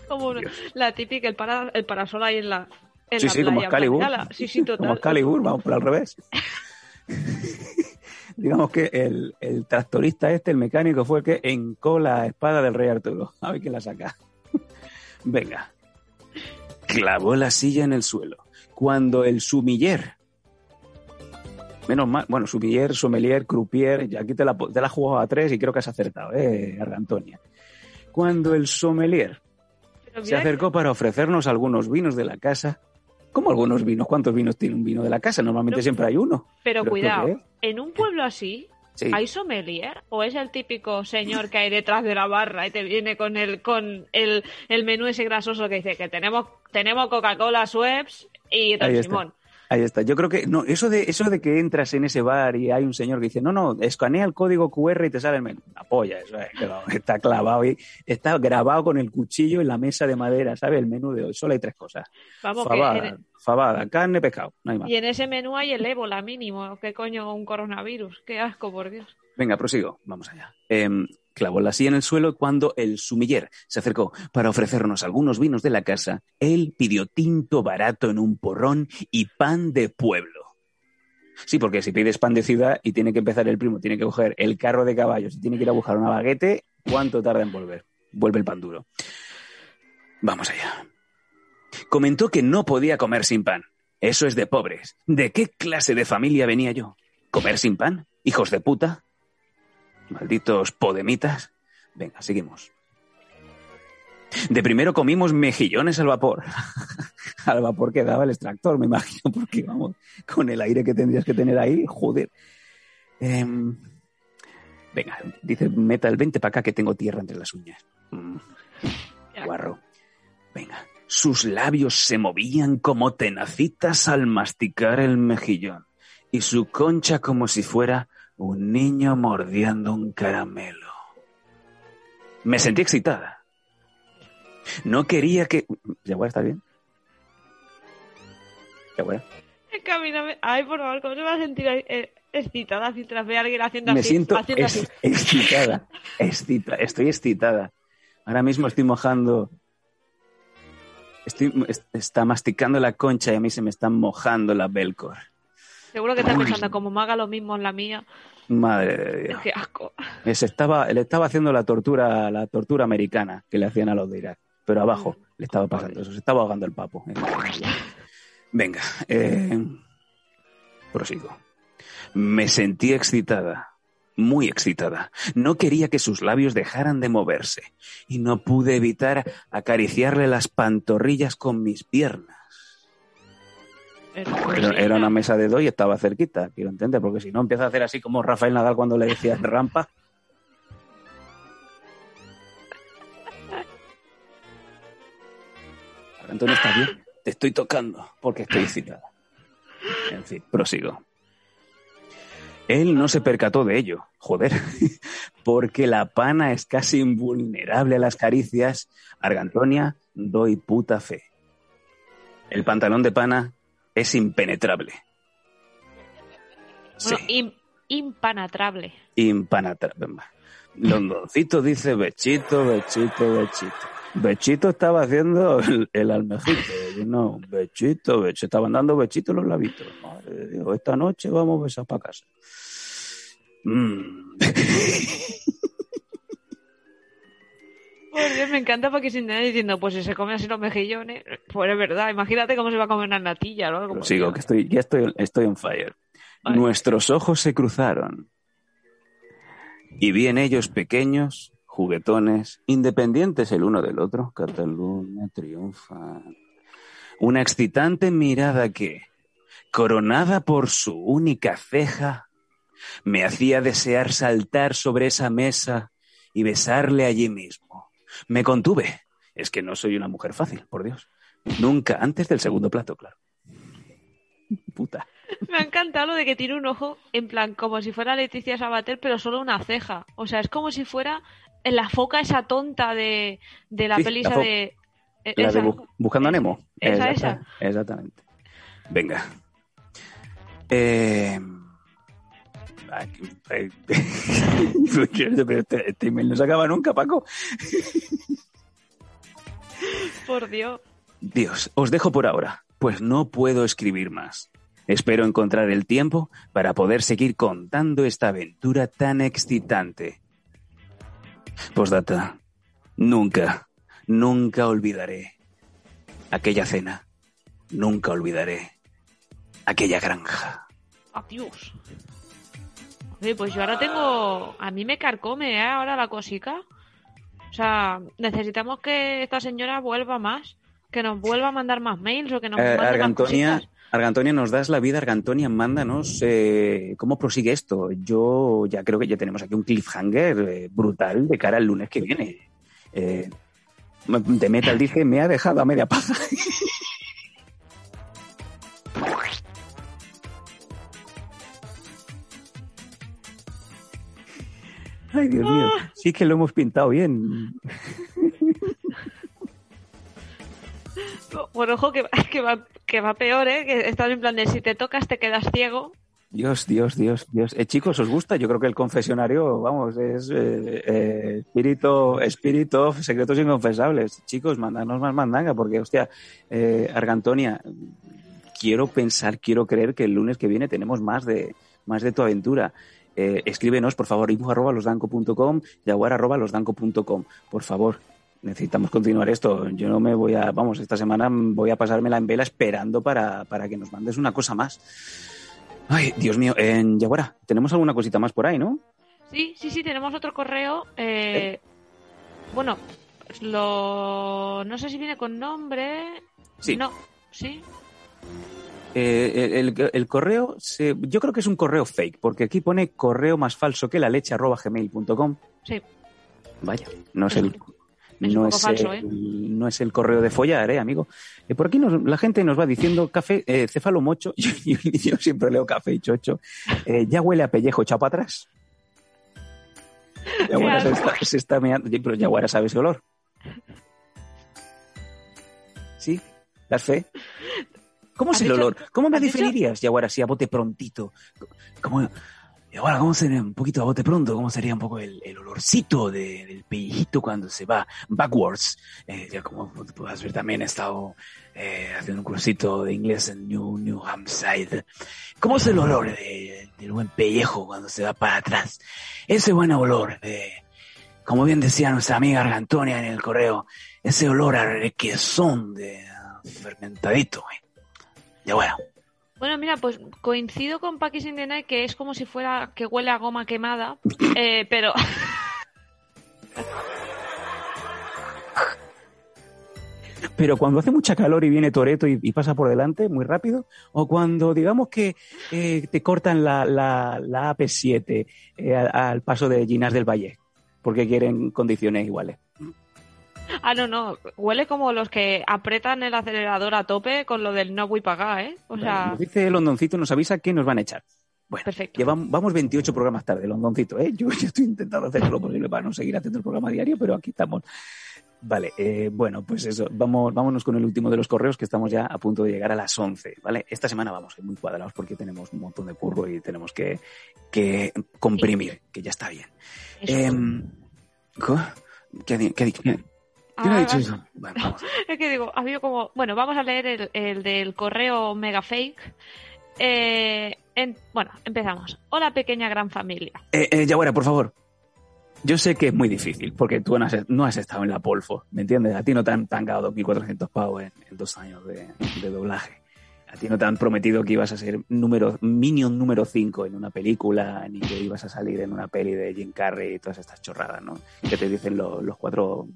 como la típica, el, para, el parasol ahí en la, en Sí, la sí, como playa. Excalibur. Mírala. Sí, sí, total. Como Excalibur, vamos por al revés. Digamos que el, el tractorista este, el mecánico, fue el que encó la espada del rey Arturo. A ver quién la saca. Venga. Clavó la silla en el suelo. Cuando el sumiller, menos mal, bueno, sumiller, sommelier, croupier, ya aquí te la, te la has jugado a tres y creo que has acertado, eh, Argantonia. Cuando el sommelier se acercó para ofrecernos algunos vinos de la casa. ¿Cómo algunos vinos? ¿Cuántos vinos tiene un vino de la casa? Normalmente No. siempre hay uno. Pero ¿Pero cuidado, en un pueblo así, Sí. ¿hay sommelier? ¿O es el típico señor que hay detrás de la barra y te viene con el con el, el menú ese grasoso que dice que tenemos tenemos Coca-Cola, Schweppes y Don está. Ahí está. Yo creo que no, eso de eso de que entras en ese bar y hay un señor que dice, no, no, escanea el código QR y te sale el menú. La polla, eso no, está clavado y está grabado con el cuchillo en la mesa de madera, ¿sabes? El menú de hoy. Solo hay tres cosas. Vamos, Fabada, que en- fabada, carne, pescado. No hay más. y en ese menú hay el ébola mínimo. ¿Qué coño un coronavirus? Qué asco, por Dios. Venga, prosigo. Vamos allá. Em, clavó la silla en el suelo cuando el sumiller se acercó para ofrecernos algunos vinos de la casa. Él pidió tinto barato en un porrón y pan de pueblo. Sí, porque si pides pan de ciudad y tiene que empezar el primo, tiene que coger el carro de caballos y tiene que ir a buscar una baguete, ¿cuánto tarda en volver? Vuelve el pan duro. Vamos allá. Comentó que no podía comer sin pan. Eso es de pobres. ¿De qué clase de familia venía yo? ¿Comer sin pan? ¿Hijos de puta? Malditos podemitas. Venga, seguimos. De primero comimos mejillones al vapor. al vapor que daba el extractor, me imagino, porque vamos, con el aire que tendrías que tener ahí, joder. Em, venga, dice Metal, vente para acá que tengo tierra entre las uñas. Mm, guarro. Venga. Sus labios se movían como tenacitas al masticar el mejillón y su concha como si fuera un niño mordiendo un caramelo. Me sentí excitada. No quería que... ¿Ya está bien? ¿Ya Es que a mí no me- Ay, por favor, ¿cómo se va a sentir eh, excitada si tras ve a alguien haciendo Me así? siento haciendo así? excitada. Excita- estoy excitada. Ahora mismo estoy mojando. Estoy, es- está masticando la concha y a mí se me está mojando la Belcor. Seguro que está pensando, como me haga lo mismo en la mía. Madre de Dios. Qué asco. Eh, Se estaba, le estaba haciendo la tortura, la tortura americana que le hacían a los de Irak. Pero abajo le estaba pasando eso. Se estaba ahogando el papo. Venga, eh, prosigo. Me sentí excitada, muy excitada. No quería que sus labios dejaran de moverse y no pude evitar acariciarle las pantorrillas con mis piernas. Era, era una mesa de dos y estaba cerquita, quiero entender, porque si no empieza a hacer así como Rafael Nadal cuando le decía rampa. Antonio, ¿estás bien? Te estoy tocando porque estoy excitada. En fin, prosigo. Él no se percató de ello, joder, porque la pana es casi invulnerable a las caricias. Argantonia, doy puta fe. El pantalón de pana es impenetrable. Sí, Bueno, im- impanatrable. impenetrable. Londoncito dice bechito, bechito, bechito. Bechito estaba haciendo el, el almejito. No, bechito, bechito. Estaban dando bechito los labitos. Madre de Dios, esta noche vamos a besar para casa. Mm. Por Dios, me encanta porque sin nada diciendo, pues si se come así los mejillones, pues es verdad, imagínate cómo se va a comer una natilla o algo. Sigo, que estoy, ya estoy, estoy on fire. Vale. Nuestros ojos se cruzaron. Y vi en ellos pequeños, juguetones, independientes el uno del otro. Cataluña triunfa. Una excitante mirada que, coronada por su única ceja, me hacía desear saltar sobre esa mesa y besarle allí mismo. Me contuve. Es que no soy una mujer fácil, por Dios. Nunca antes del segundo plato, claro. Puta. Me ha encantado lo de que tiene un ojo en plan como si fuera Leticia Sabater, pero solo una ceja. O sea, es como si fuera la foca esa tonta de, de la Sí, peli la esa fo- de... eh, La esa. de Bu- Buscando a Nemo. Esa, Exacta- Exactamente. Venga. Eh... Pero este, este email no se acaba nunca, Paco. Por Dios. Dios, os dejo por ahora, pues no puedo escribir más. Espero encontrar el tiempo para poder seguir contando esta aventura tan excitante. Postdata. Nunca, nunca olvidaré aquella cena. Nunca olvidaré aquella granja. Adiós. Oye, pues yo ahora tengo... A mí me carcome ¿eh? ahora la cosica. O sea, necesitamos que esta señora vuelva más. Que nos vuelva a mandar más mails o que nos Eh, mande más Argantonia. Argantonia, nos das la vida. Argantonia, mándanos eh, cómo prosigue esto. Yo ya creo que ya tenemos aquí un cliffhanger eh, brutal de cara al lunes que viene. Eh, de Metal dice, me ha dejado a media paja. Ay, Dios mío. Sí que lo hemos pintado bien. Bueno, ojo, que, que, va, que va peor, ¿eh? Que estás en plan de si te tocas te quedas ciego. Dios, Dios, Dios, Dios. Eh, chicos, ¿os gusta? Yo creo que el confesionario, vamos, es eh, eh, espíritu, espíritu, secretos inconfesables. Chicos, mandanos más mandanga, porque, hostia, eh, Argantonia, quiero pensar, quiero creer que el lunes que viene tenemos más de, más de tu aventura. Eh, escríbenos, por favor, info arroba losdanco.com, jaguar arroba losdanco.com. Por favor, necesitamos continuar esto. Yo no me voy a, vamos, esta semana voy a pasármela en vela esperando para, para que nos mandes una cosa más. Ay, Dios mío, en Yaguara, tenemos alguna cosita más por ahí, ¿no? Sí, sí, sí, tenemos otro correo. eh, Bueno, lo... no sé si viene con nombre. Sí. No, Sí. Eh, el, correo, se- yo creo que es un correo fake, porque aquí pone correo más falso que la leche arroba gmail.com. Sí. Vaya, no es el, es no, es falso, el, ¿eh? no es el correo de follar, ¿eh, amigo? Eh, por aquí nos- la gente nos va diciendo café, eh, céfalo mocho, yo, yo- yo siempre leo café y chocho, ya huele a pellejo echado para atrás. Yaguara se está, se está meando, pero Yaguara sabe ese olor. ¿Sí? ¿Das fe? ¿Cómo es ¿Has el olor? ¿Cómo me definirías, Yaguara, así a bote prontito? ¿Cómo, Yaguara, ¿cómo sería un poquito a bote pronto? ¿Cómo sería un poco el, el olorcito de- del pellejito cuando se va backwards? Eh, ya como puedes ver, también he estado eh, haciendo un cursito de inglés en New, New Hampshire. ¿Cómo es el olor de- del buen pellejo cuando se va para atrás? Ese buen olor de, como bien decía nuestra amiga Argantonia en el correo, ese olor a requesón de fermentadito. eh. Bueno, Bueno, mira, pues coincido con Paquis in the Night que es como si fuera que huele a goma quemada, eh, pero pero cuando hace mucha calor y viene Toreto y, y pasa por delante muy rápido, o cuando digamos que eh, te cortan la, la, la AP7 eh, al, al paso de Ginás del Valle, porque quieren condiciones iguales. Ah no no, huele como los que apretan el acelerador a tope con lo del no voy pagar, ¿eh? O sea, Nos dice Londoncito, nos avisa que nos van a echar. Bueno, Perfecto. llevamos, vamos 28 programas tarde, Londoncito, ¿eh? Yo, yo estoy intentando hacer lo posible para no seguir haciendo el programa diario, pero aquí estamos. Vale, eh, bueno, pues eso, vamos, vámonos con el último de los correos, que estamos ya a punto de llegar a las 11, ¿vale? Esta semana vamos ir muy cuadrados porque tenemos un montón de curro y tenemos que, que comprimir, que ya está bien. ¿co? ¿Qué qué? ¿Quién quién ha Ah, dicho ah, eso? Bueno, vamos. Es que digo, ha habido como. Bueno, vamos a leer el, el del correo mega fake. Eh, en- bueno, empezamos. Hola, pequeña gran familia. Eh, eh, Yaguara, por favor. Yo sé que es muy difícil, porque tú no has, no has estado en la Polfo, ¿me entiendes? A ti no te han tangado 2.400 pavos en, en dos años de, de doblaje. A ti no te han prometido que ibas a ser número, Minion número 5 en una película, ni que ibas a salir en una peli de Jim Carrey y todas estas chorradas, ¿no? Que te dicen lo- los cuatro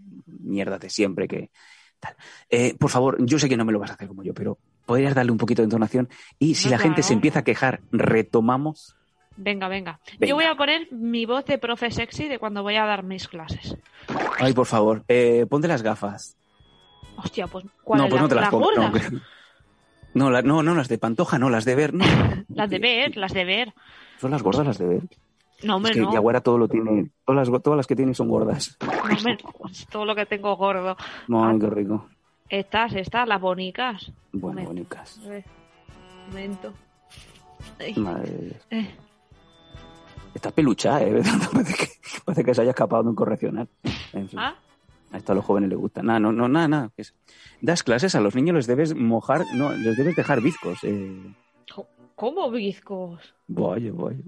mierdas de siempre que tal. Eh, por favor, yo sé que no me lo vas a hacer como yo, pero podrías darle un poquito de entonación y si No, la gente se empieza a quejar, retomamos. Venga, venga, Venga. Yo voy a poner mi voz de profe sexy de cuando voy a dar mis clases. Ay, por favor, eh, ponte las gafas. Hostia, pues ¿cuál no, es pues la, no te las la pongo. No, no, la- no, no, las de Pantoja, no, las de ver, no. Las de ver, las de ver. Son las gordas las de ver. No, hombre, es que no. Yaguara todo lo tiene, todas las, todas las que tiene son gordas. No, hombre, todo lo que tengo gordo. No, Ah. qué rico. Estas, estas, las bonicas. Bueno, Momento. ver, momento. Ay, Madre de Dios. eh. Está peluchada, ¿eh? parece, que, parece que se haya escapado de un correccional. En fin, ¿Ah? a esto a los jóvenes les gusta. Nada, no, no, nada, nada. Das clases, a los niños les debes mojar, no, les debes dejar bizcos. Eh. ¿Cómo bizcos? Vaya, vaya.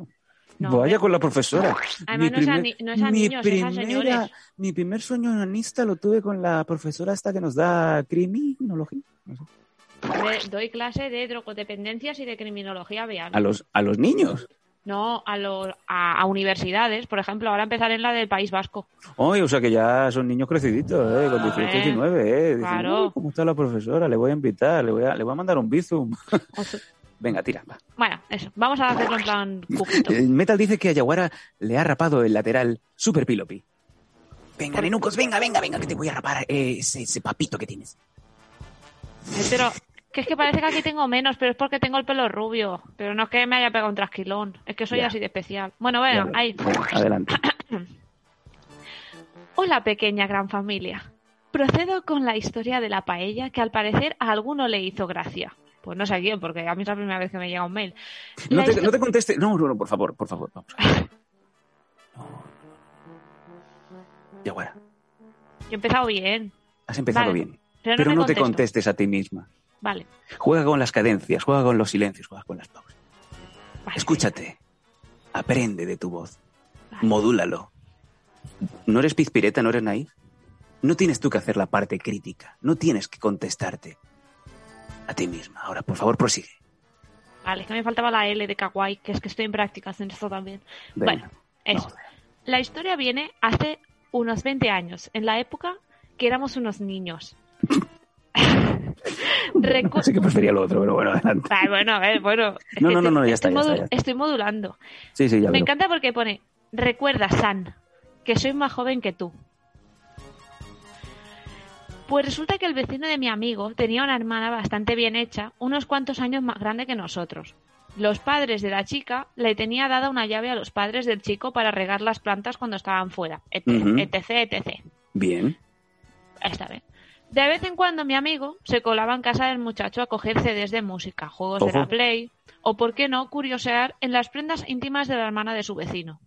No, Vaya con la profesora. Además, no es a ni- no es a mi niños, es a señores. Mi primer sueño anista lo tuve con la profesora esta que nos da criminología. No sé. Hombre, Doy clase de drogodependencias y de criminología vial. A los, a los niños. No, a, los, a, a universidades. Por ejemplo, ahora empezaré en la del País Vasco. Ay, o sea que ya son niños creciditos, ¿eh? Con 18, Hombre, 19, ¿eh? Dicen, claro. "Uy, ¿Cómo está la profesora? Le voy a invitar, le voy a, le voy a mandar un bizum. Venga, tira, va. Bueno, eso. Vamos a hacerlo en plan cubito. Eh, Metal dice que a Yaguara le ha rapado el lateral Super Pilopi. Venga, nenucos, venga, venga, venga, que te voy a rapar eh, ese, ese papito que tienes. Pero que es que parece que aquí tengo menos, pero es porque tengo el pelo rubio. Pero no es que me haya pegado un trasquilón. Es que soy Ya. así de especial. Bueno, bueno, Ya, ahí. adelante. Hola, pequeña gran familia. Procedo con la historia de la paella que al parecer a alguno le hizo gracia. Pues no sé a quién, porque a mí es la primera vez que me llega un mail. No te, no te conteste. No, no, no, por favor, por favor, vamos. Yaguara, Yo he empezado bien. has empezado Vale, bien. Pero no, Pero no te contestes a ti misma. Vale. Juega con las cadencias, juega con los silencios, juega con las pausas. vale. Escúchate. Aprende de tu voz. Vale. Modúlalo. ¿No eres pizpireta, no eres naif? No tienes tú que hacer la parte crítica. No tienes que contestarte a ti misma. Ahora, por favor, prosigue. Vale, es que me faltaba la L de kawaii, que es que estoy en prácticas en esto también. Venga. Bueno, eso. La historia viene hace unos 20 años, en la época que éramos unos niños. Recu- Así que prefería lo otro, pero bueno, adelante. Ay, bueno, a ver, bueno. No, no, no, no, ya está, estoy, ya está, modu- ya está. estoy modulando. Sí, sí, ya Me veo. encanta porque pone, recuerda, San, que soy más joven que tú. Pues resulta que el vecino de mi amigo tenía una hermana bastante bien hecha, unos cuantos años más grande que nosotros. Los padres de la chica le tenía dada una llave a los padres del chico para regar las plantas cuando estaban fuera, etc, etc, etc. Bien. Está bien. De vez en cuando mi amigo se colaba en casa del muchacho a coger CDs de música, juegos de la Play, o por qué no, curiosear en las prendas íntimas de la hermana de su vecino.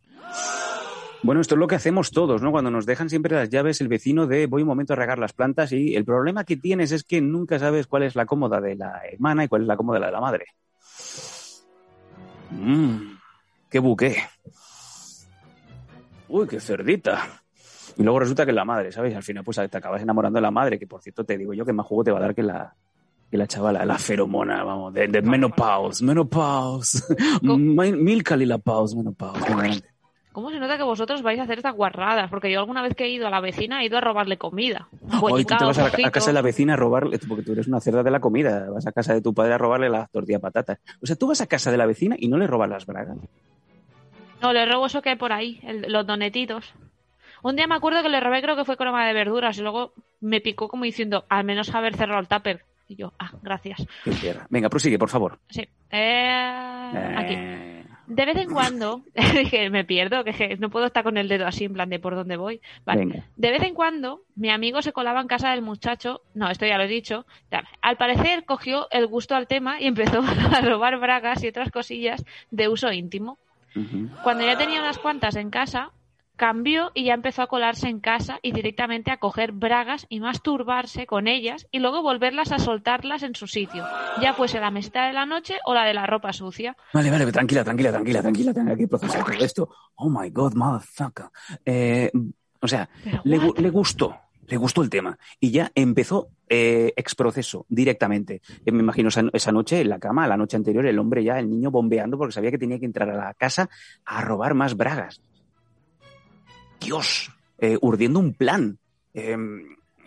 Bueno, esto es lo que hacemos todos, ¿no? Cuando nos dejan siempre las llaves el vecino de voy un momento a regar las plantas y el problema que tienes es que nunca sabes cuál es la cómoda de la hermana y cuál es la cómoda de la madre. Mmm, qué buque. Uy, qué cerdita. Y luego resulta que es la madre, ¿sabes? Al final pues te acabas enamorando de la madre, que por cierto te digo yo que más juego te va a dar que la, que la chavala, la feromona, vamos, de, de menopause, menopause. Co- Mil- Milka la pause, menopause. ¿Cómo se nota que vosotros vais a hacer estas guarradas? Porque yo alguna vez que he ido a la vecina he ido a robarle comida. Hoy tú te vas a, casa de la vecina a robarle, porque tú eres una cerda de la comida, vas a casa de tu padre a robarle las tortillas patatas. O sea, tú vas a casa de la vecina y no le robas las bragas. No, le robo eso que hay por ahí, el- los donetitos. Un día me acuerdo que le robé, creo que fue crema de verduras, y luego me picó como diciendo, al menos haber cerrado el tupper. Y yo, ah, gracias. Venga, prosigue, por favor. Sí. Eh, aquí. De vez en cuando, dije, me pierdo, que, no puedo estar con el dedo así en plan de por dónde voy. Vale. Venga. De vez en cuando, mi amigo se colaba en casa del muchacho, no, esto ya lo he dicho, al parecer cogió el gusto al tema y empezó a robar bragas y otras cosillas de uso íntimo. Cuando ya tenía unas cuantas en casa, cambió y ya empezó a colarse en casa y directamente a coger bragas y masturbarse con ellas y luego volverlas a soltarlas en su sitio, ya fuese la mesita de la noche o la de la ropa sucia. Vale, vale, tranquila, tranquila, tranquila, tranquila, tengo que procesar todo esto. Oh my god, motherfucker. Eh, o sea, le, le gustó, le gustó el tema. Y ya empezó eh, exproceso directamente. Eh, me imagino esa, esa noche en la cama, la noche anterior, el hombre ya, el niño bombeando porque sabía que tenía que entrar a la casa a robar más bragas. Dios, eh, urdiendo un plan. Eh,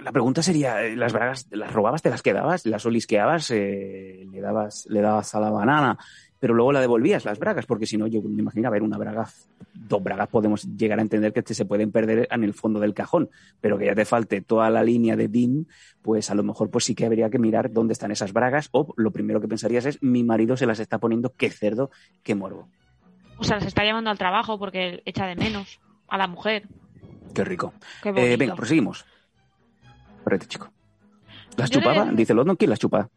la pregunta sería, eh, ¿las bragas las robabas, te las quedabas, las olisqueabas, eh, le, dabas, le dabas a la banana, pero luego la devolvías, las bragas? Porque si no, yo me imagino, a ver, una braga, dos bragas podemos llegar a entender que te- se pueden perder en el fondo del cajón, pero que ya te falte toda la línea de DIN, pues a lo mejor pues sí que habría que mirar dónde están esas bragas, o lo primero que pensarías es, mi marido se las está poniendo, qué cerdo, qué morbo. O sea, se está llamando al trabajo porque echa de menos a la mujer. Qué rico. Qué Eh, venga, proseguimos. Correcto, chico. ¿Las Yo le- chupaba? Dice London, ¿quién las chupa?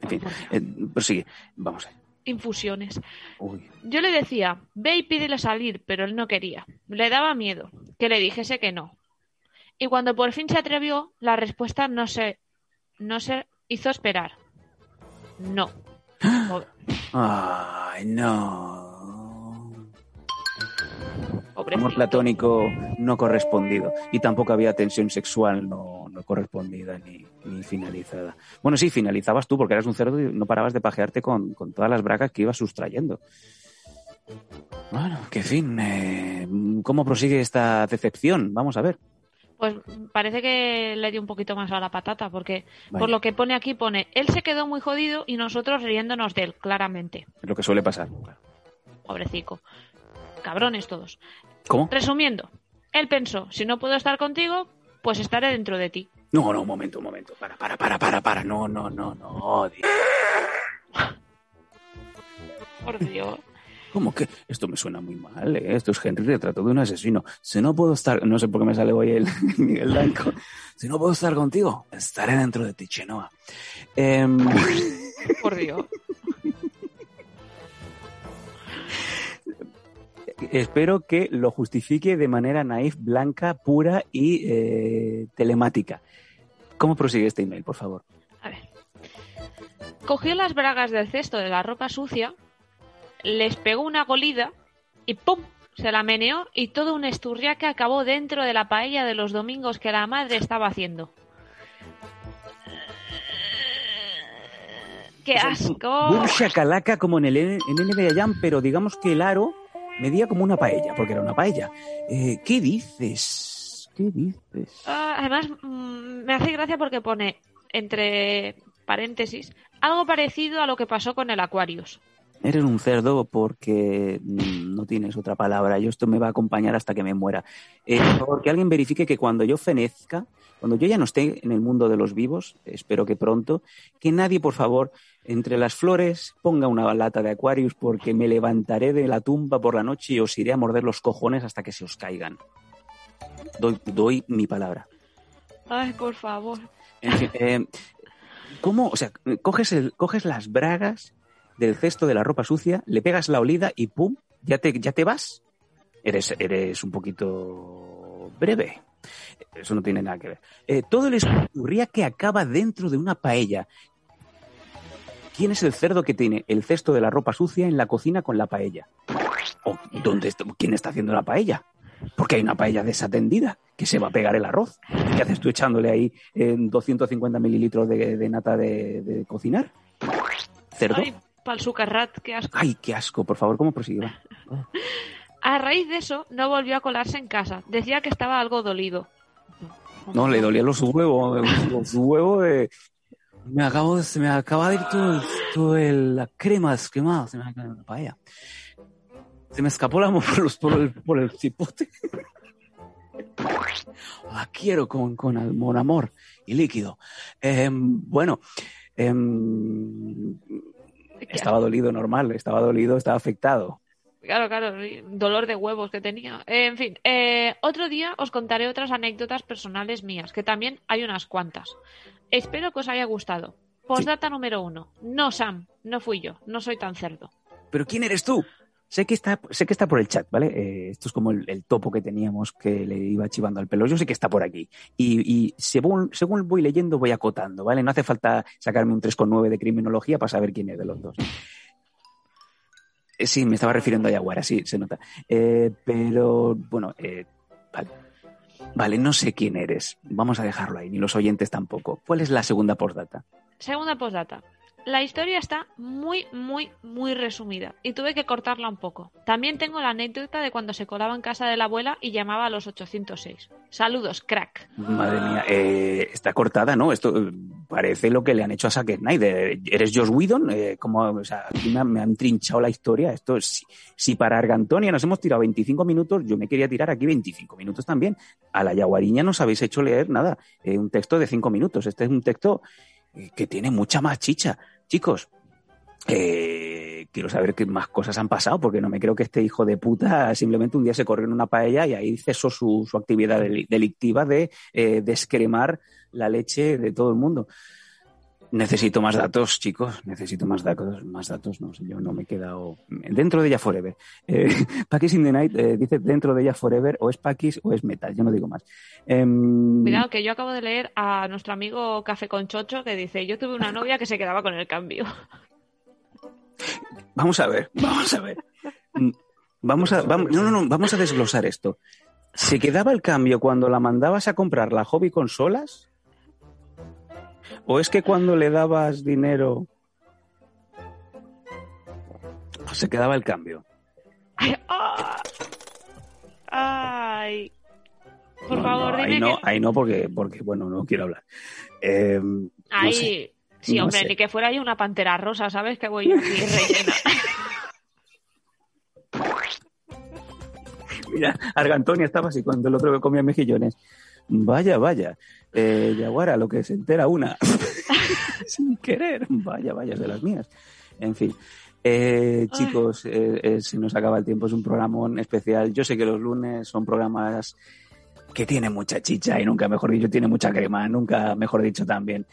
En fin, eh, prosigue. Vamos a. Infusiones. Uy. Yo le decía, ve y pídele salir, pero él no quería. Le daba miedo que le dijese que no. Y cuando por fin se atrevió, la respuesta no se, no se hizo esperar. No. Ay, no. Pobrecito. Amor platónico no correspondido. Y tampoco había tensión sexual no, no correspondida ni, ni finalizada. Bueno, sí, finalizabas tú porque eras un cerdo y no parabas de pajearte con, con todas las bragas que ibas sustrayendo. Bueno, qué fin. eh, ¿Cómo prosigue esta decepción? Vamos a ver. Pues parece que le dio un poquito más a la patata, porque por lo que pone aquí pone, él se quedó muy jodido y nosotros riéndonos de él, claramente. Es lo que suele pasar. Pobrecico. Cabrones todos. ¿Cómo? Resumiendo, él pensó, si no puedo estar contigo, pues estaré dentro de ti. No, no, un momento, un momento. Para, para, para, para, para. No, no, no, no. Dios. Por Dios. ¿Cómo que? Esto me suena muy mal, ¿eh? Esto es Henry retrato de un asesino. Si no puedo estar... No sé por qué me sale hoy el Miguel Blanco. Si no puedo estar contigo, estaré dentro de ti, Chenoa. Em, Por Dios. Espero que lo justifique de manera naif, blanca, pura y eh, telemática. ¿Cómo prosigue este email, por favor? A ver. Cogió las bragas del cesto de la ropa sucia, les pegó una golida y ¡pum! Se la meneó y todo un esturriaque acabó dentro de la paella de los domingos que la madre estaba haciendo. ¡Qué asco! Boom shakalaka como en el en NBA Jam, pero digamos que el aro medía como una paella, porque era una paella. Eh, ¿Qué dices? ¿Qué dices? Ah, además, mm, me hace gracia porque pone entre paréntesis, algo parecido a lo que pasó con el Aquarius. Eres un cerdo porque no tienes otra palabra. Yo esto me va a acompañar hasta que me muera. Eh, por favor, que alguien verifique que cuando yo fenezca, cuando yo ya no esté en el mundo de los vivos, espero que pronto, que nadie, por favor, entre las flores ponga una lata de Aquarius porque me levantaré de la tumba por la noche y os iré a morder los cojones hasta que se os caigan. Doy, doy mi palabra. Ay, por favor. En fin, eh, ¿Cómo? O sea, coges, el, coges las bragas del cesto de la ropa sucia, le pegas la olida y ¡pum! ¿Ya te, ya te vas? Eres, eres un poquito breve. Eso no tiene nada que ver. Eh, todo el escurría que acaba dentro de una paella. ¿Quién es el cerdo que tiene el cesto de la ropa sucia en la cocina con la paella? ¿O dónde está- quién está haciendo la paella? Porque hay una paella desatendida que se va a pegar el arroz. ¿Qué haces tú echándole ahí eh, 250 mililitros de, de nata de, de cocinar? ¿Cerdo? Pa'l sucarrat, qué asco. Ay, qué asco. Por favor, ¿cómo prosigue? Va. A raíz de eso, no volvió a colarse en casa. Decía que estaba algo dolido. No, le dolían los huevos. Los huevos de... Me acabo de, se me acaba de ir todo, todo el- la crema descremada. Se me la paella. Se me escapó la por, los, por, el, por el cipote. La quiero con, con amor, amor y líquido. Em, bueno, em, estaba dolido normal, estaba dolido, estaba afectado. Claro, claro, dolor de huevos que tenía. Eh, en fin, eh, otro día os contaré otras anécdotas personales mías, que también hay unas cuantas. Espero que os haya gustado. Postdata número uno. No, Sam, no fui yo, no soy tan cerdo. ¿Pero quién eres tú? Sé que está, sé que está por el chat, ¿vale? Eh, esto es como el, topo que teníamos que le iba chivando al pelo. Yo sé que está por aquí. Y, según, según voy leyendo, voy acotando, ¿vale? No hace falta sacarme un 3,9 de criminología para saber quién es de los dos. Eh, sí, me estaba refiriendo a Yaguara, sí, se nota. Eh, pero, bueno, vale. Vale, no sé quién eres. Vamos a dejarlo ahí, ni los oyentes tampoco. ¿Cuál es la segunda postdata? Segunda postdata. La historia está muy, muy, muy resumida y tuve que cortarla un poco. También tengo la anécdota de cuando se colaba en casa de la abuela y llamaba a los 806. Saludos, crack. Madre mía, eh, está cortada, ¿no? Esto eh, parece lo que le han hecho a Zack Snyder. ¿Eres Josh Whedon? Eh, como, aquí me, han- trinchado la historia. Esto, si, si para Argantonia nos hemos tirado 25 minutos, yo me quería tirar aquí 25 minutos también. A la Yaguariña nos habéis hecho leer nada, eh, un texto de 5 minutos. Este es un texto eh, que tiene mucha más chicha. Chicos, eh, quiero saber qué más cosas han pasado, porque no me creo que este hijo de puta simplemente un día se corrió en una paella y ahí cesó su, su actividad deli- delictiva de eh, descremar la leche de todo el mundo. Necesito más datos, chicos. Necesito más datos. Más datos, no sé, yo no me he quedado. Dentro de ella Forever. Eh, Pakis in the Night eh, dice dentro de ella Forever, o es Pakis o es Metal. Yo no digo más. Em, Cuidado, que yo acabo de leer a nuestro amigo Café con Chocho que dice: Yo tuve una novia que se quedaba con el cambio. Vamos a ver, vamos a ver. Mm, Vamos a, vamos, no, no, no, vamos a desglosar esto. ¿Se quedaba el cambio cuando la mandabas a comprar la hobby consolas? ¿O es que cuando le dabas dinero pues se quedaba el cambio? Ay, ah. Ay. Por No, favor, no, dime ahí no, que. ahí no porque, porque bueno, no quiero hablar. Eh, Ahí. sé, Sí, hombre, sé. ni que fuera yo una pantera rosa, ¿sabes? Que voy yo aquí rellena. Mira, Argantonia estaba así cuando el otro que comía mejillones. Vaya, vaya. Eh, Yaguara, lo que se entera una. Sin querer. Vaya, vaya, es de las mías. En fin. Eh, chicos, eh, eh, se nos acaba el tiempo. Es un programa especial. Yo sé que los lunes son programas que tienen mucha chicha y nunca, mejor dicho, tiene mucha crema. Nunca, mejor dicho, también.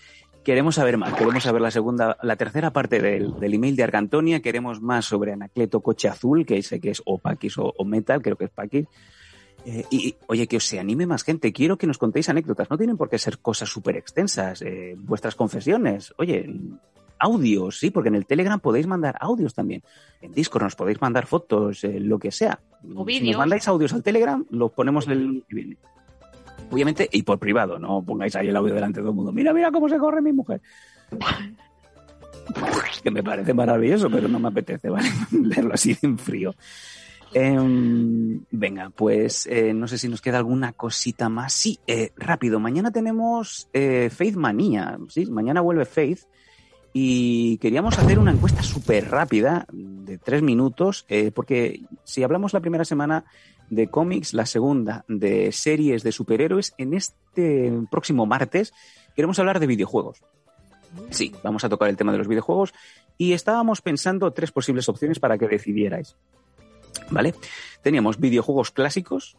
Queremos saber más, queremos saber la segunda, la tercera parte del, del email de Argantonia, queremos más sobre Anacleto Coche Azul, que sé que es o Paquis o, o Metal, creo que es Paquis. Eh, y, oye, que os se anime más gente, quiero que nos contéis anécdotas, no tienen por qué ser cosas súper extensas, eh, vuestras confesiones, oye, audios, sí, porque en el Telegram podéis mandar audios también, en Discord nos podéis mandar fotos, eh, lo que sea. O Si nos mandáis audios al Telegram, los ponemos el que viene. Obviamente, y por privado, no pongáis ahí el audio delante de todo el mundo. Mira, mira cómo se corre mi mujer. que me parece maravilloso, pero no me apetece, ¿vale? Leerlo así en frío. Em, venga, pues eh, no sé si nos queda alguna cosita más. Sí, eh, rápido. Mañana tenemos eh, Faith Manía. Sí, mañana vuelve Faith. Y queríamos hacer una encuesta súper rápida, de tres minutos, porque si hablamos la primera semana de cómics, la segunda de series de superhéroes, en este próximo martes queremos hablar de videojuegos. Sí, vamos a tocar el tema de los videojuegos y estábamos pensando tres posibles opciones para que decidierais. ¿Vale? Teníamos videojuegos clásicos,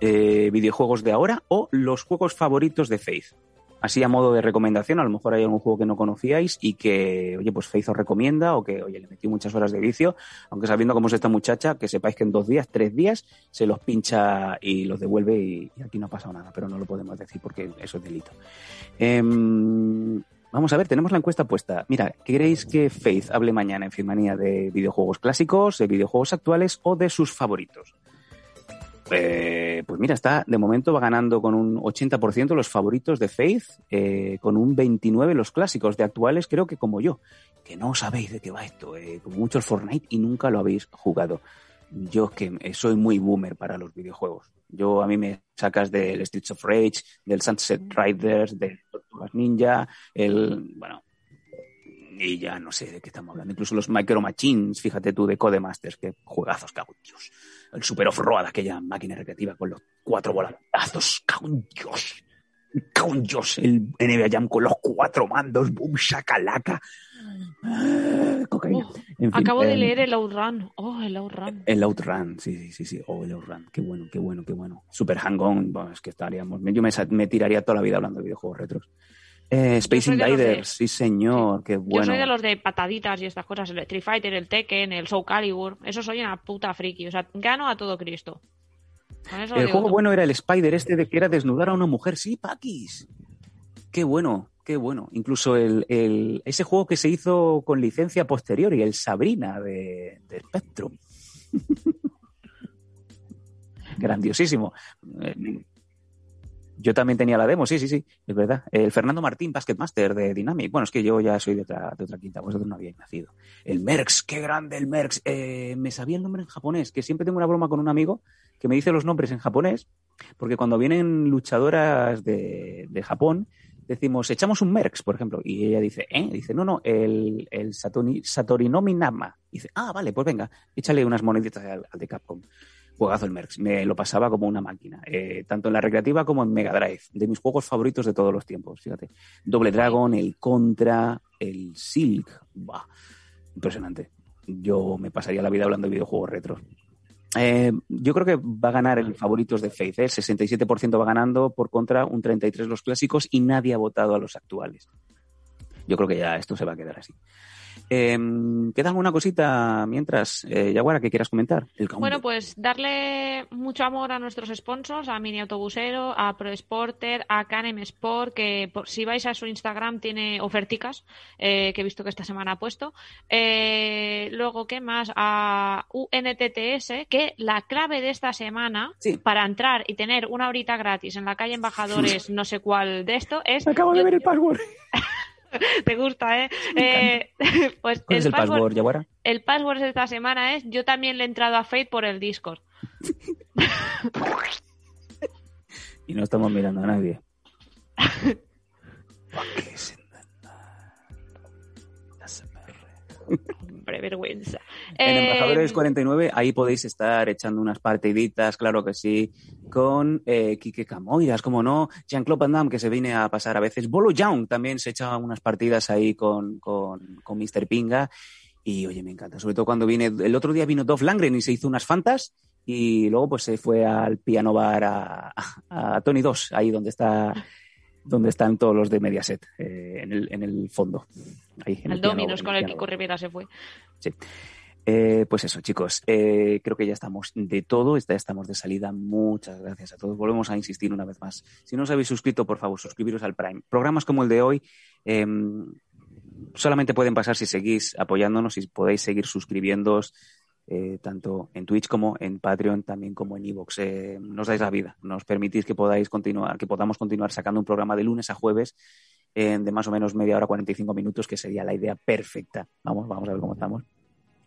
eh, videojuegos de ahora o los juegos favoritos de Faith. Así a modo de recomendación, a lo mejor hay algún juego que no conocíais y que, oye, pues Faith os recomienda o que, oye, le metí muchas horas de vicio, aunque sabiendo cómo es esta muchacha, que sepáis que en dos días, tres días, se los pincha y los devuelve y, y aquí no ha pasado nada, pero no lo podemos decir porque eso es delito. Em, vamos a ver, tenemos la encuesta puesta. Mira, ¿queréis que Faith hable mañana en Firmanía de videojuegos clásicos, de videojuegos actuales o de sus favoritos? Eh, pues mira, está de momento va ganando con un 80% los favoritos de Faith, eh, con un 29% los clásicos de actuales, creo que como yo, que no sabéis de qué va esto, eh, como mucho el Fortnite y nunca lo habéis jugado. Yo es que soy muy boomer para los videojuegos. Yo a mí me sacas del Streets of Rage, del Sunset Riders, del Tortugas Ninja, el bueno, y ya no sé de qué estamos hablando. Incluso los Micro Machines, fíjate tú, de Codemasters, que juegazos, cago en Dios. El Super Off-Road, aquella máquina recreativa con los cuatro volantazos, cago en Dios. Cago en Dios, el NBA Jam con los cuatro mandos, boom, shakalaka. Ah, cocaína. Oh, En fin, Acabo de eh, leer el Outrun. Oh, el Outrun. el Outrun, sí, sí, sí, sí. Oh, el Outrun. Qué bueno, qué bueno, qué bueno. Super Hang-On, bueno, es que estaríamos. Yo me, tiraría toda la vida hablando de videojuegos retros. Eh, Space de Invaders, sí, señor, qué bueno. Yo soy de los de pataditas y estas cosas, el Street Fighter, el Tekken, el Soul Calibur. Eso soy una puta friki. O sea, gano a todo Cristo. El juego todo. bueno era el Spider este de que era desnudar a una mujer. Sí, Paquis. Qué bueno, qué bueno. Incluso el, ese juego que se hizo con licencia posterior y el Sabrina de, de Spectrum. Grandiosísimo. Eh, Yo también tenía la demo, sí, sí, sí, es verdad. El Fernando Martín, Basketmaster de Dynamic. Bueno, es que yo ya soy de otra, de otra quinta, vosotros no habíais nacido. El Merx, qué grande el Merx. Eh, me sabía el nombre en japonés, que siempre tengo una broma con un amigo que me dice los nombres en japonés, porque cuando vienen luchadoras de, de Japón, decimos, echamos un Merx, por ejemplo, y ella dice, ¿eh? Dice, no, no, el, el Satori, Satorinomi Nama. Dice, ah, vale, pues venga, échale unas moneditas al, al de Capcom. Juegazo el Merx, me lo pasaba como una máquina, eh, tanto en la recreativa como en Mega Drive, de mis juegos favoritos de todos los tiempos, fíjate. Doble Dragon, el Contra, el Silk, Buah, impresionante. Yo me pasaría la vida hablando de videojuegos retros. Eh, yo creo que va a ganar el favoritos de Faith, ¿eh? el 67% va ganando por contra un 33% los clásicos y nadie ha votado a los actuales. Yo creo que ya esto se va a quedar así. Eh, ¿Queda alguna cosita mientras, eh, Yaguara, que quieras comentar? El. Bueno, pues darle mucho amor a nuestros sponsors, a Mini Autobusero, a Pro Sporter, a Canem Sport, que por- si vais a su Instagram tiene oferticas, eh, que he visto que esta semana ha puesto. Eh, luego, ¿qué más? A UNTTS, que la clave de esta semana Sí. para entrar y tener una horita gratis en la calle Embajadores, no sé cuál de esto, es... Acabo de yo- ver el password. Te gusta, ¿eh? Eh, pues ¿Cuál es el password, Yaguara? el password de esta semana es yo también le he entrado a Fate por el Discord. Y no estamos mirando a nadie. ¿Para qué se Hombre, vergüenza. En Eh, Embajadores 49, ahí podéis estar echando unas partiditas, claro que sí, con eh, Quique Camoiras, como no, Jean-Claude Van Damme, que se viene a pasar a veces. Bolo Young también se echa unas partidas ahí con, con, con Mr. Pinga. Y oye, me encanta, sobre todo cuando viene. El otro día vino Dolph Langren y se hizo unas fantas. Y luego pues se fue al piano bar a, a Tony 2, ahí donde está donde están todos los de Mediaset, eh, en, el, en el fondo. Ahí, en al el Dominos con el piano Kiko. Rivera se fue. Eh, pues eso, chicos. eh, creo que ya estamos de todo. Ya estamos de salida. Muchas gracias a todos. Volvemos a insistir una vez más. Si no os habéis suscrito, por favor, suscribiros al Prime. Programas como el de hoy eh, solamente pueden pasar si seguís apoyándonos y podéis seguir suscribiéndoos eh, tanto en Twitch como en Patreon, también como en Evox. Eh, nos dais la vida. Nos permitís que podáis continuar, que podamos continuar sacando un programa de lunes a jueves eh, de más o menos media hora, 45 minutos, que sería la idea perfecta. Vamos, vamos a ver cómo estamos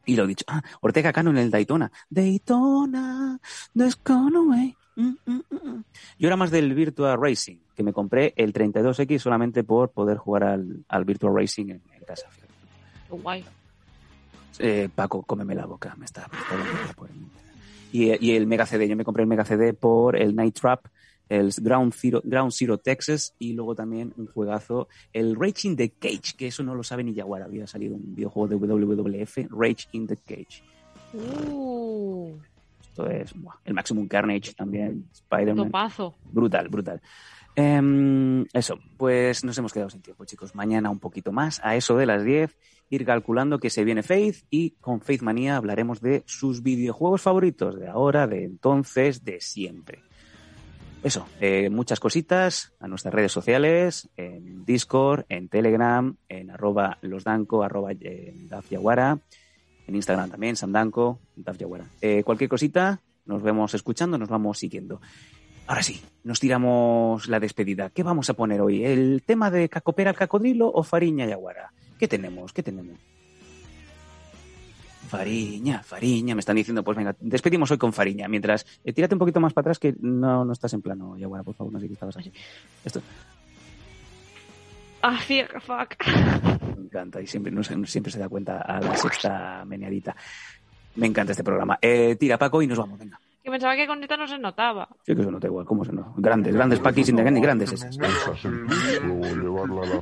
Y lo he dicho, ah, Ortega Cano en el Daytona. Daytona, there's away. Mm, mm, mm, mm. Yo era más del Virtua Racing, que me compré el 32X solamente por poder jugar al, al Virtua Racing en, en casa. Guay. Eh, Paco, cómeme la boca, me está, me está por el- y, y el Mega CD, yo me compré el Mega CD por el Night Trap, el Ground Zero, Ground Zero Texas y luego también un juegazo, el Rage in the Cage, que eso no lo sabe ni Jaguar, había salido un videojuego de WWF, Rage in the Cage. Uh, Esto es buah, el Maximum Carnage también, Spider-Man. Brutal, brutal. Em, eso, pues nos hemos quedado sin tiempo, chicos. Mañana un poquito más, a eso de las 10, ir calculando que se viene Faith y con Faith Manía hablaremos de sus videojuegos favoritos de ahora, de entonces, de siempre. Eso, eh, muchas cositas a nuestras redes sociales, en Discord, en Telegram, en arroba losdanco, arroba eh, dafyaguara, en Instagram también, samdanco, dafyaguara. Eh, cualquier cosita, nos vemos escuchando, nos vamos siguiendo. Ahora sí, nos tiramos la despedida. ¿Qué vamos a poner hoy? ¿El tema de Cacopera al Cacodrilo o Fariña Yaguara? ¿Qué tenemos? ¿Qué tenemos? Fariña, Fariña, me están diciendo, pues venga, despedimos hoy con Fariña. Mientras, eh, tírate un poquito más para atrás que no, no estás en plano, Yaguara, por favor, no sé qué estabas así. Esto Ah, fuck. me encanta y siempre, no siempre se da cuenta a la sexta meneadita. Me encanta este programa. Eh, tira, Paco, y nos vamos, venga. Que pensaba que con esta no se notaba. Sí que eso no da igual, ¿cómo se no? Grandes, grandes Paquis sin y grandes esas. Llevarla a la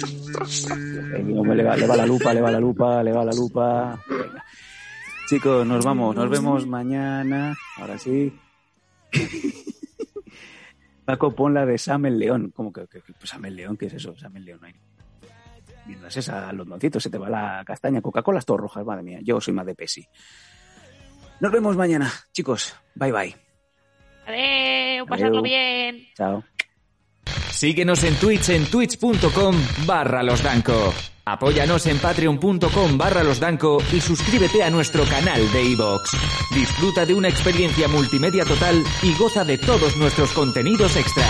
Eh, hombre, le, va, le va la lupa, le va la lupa, le va la lupa. Venga. Chicos, nos vamos, nos vemos mañana. Ahora sí. Paco, pon la de Sam el León. ¿Cómo que, que- que- pues Sam el León? ¿Qué es eso? Sam el León, no hay. Esa, los doncitos, se te va la castaña. Coca-Cola, todo rojas, madre mía. Yo soy más de Pepsi. Nos vemos mañana, chicos. Bye bye. Adeu, pasadlo Adeu. bien. Chao. Síguenos en Twitch en twitch.com barra losdanco. Apóyanos en patreon.com barra losdanco y suscríbete a nuestro canal de iVoox. Disfruta de una experiencia multimedia total y goza de todos nuestros contenidos extra.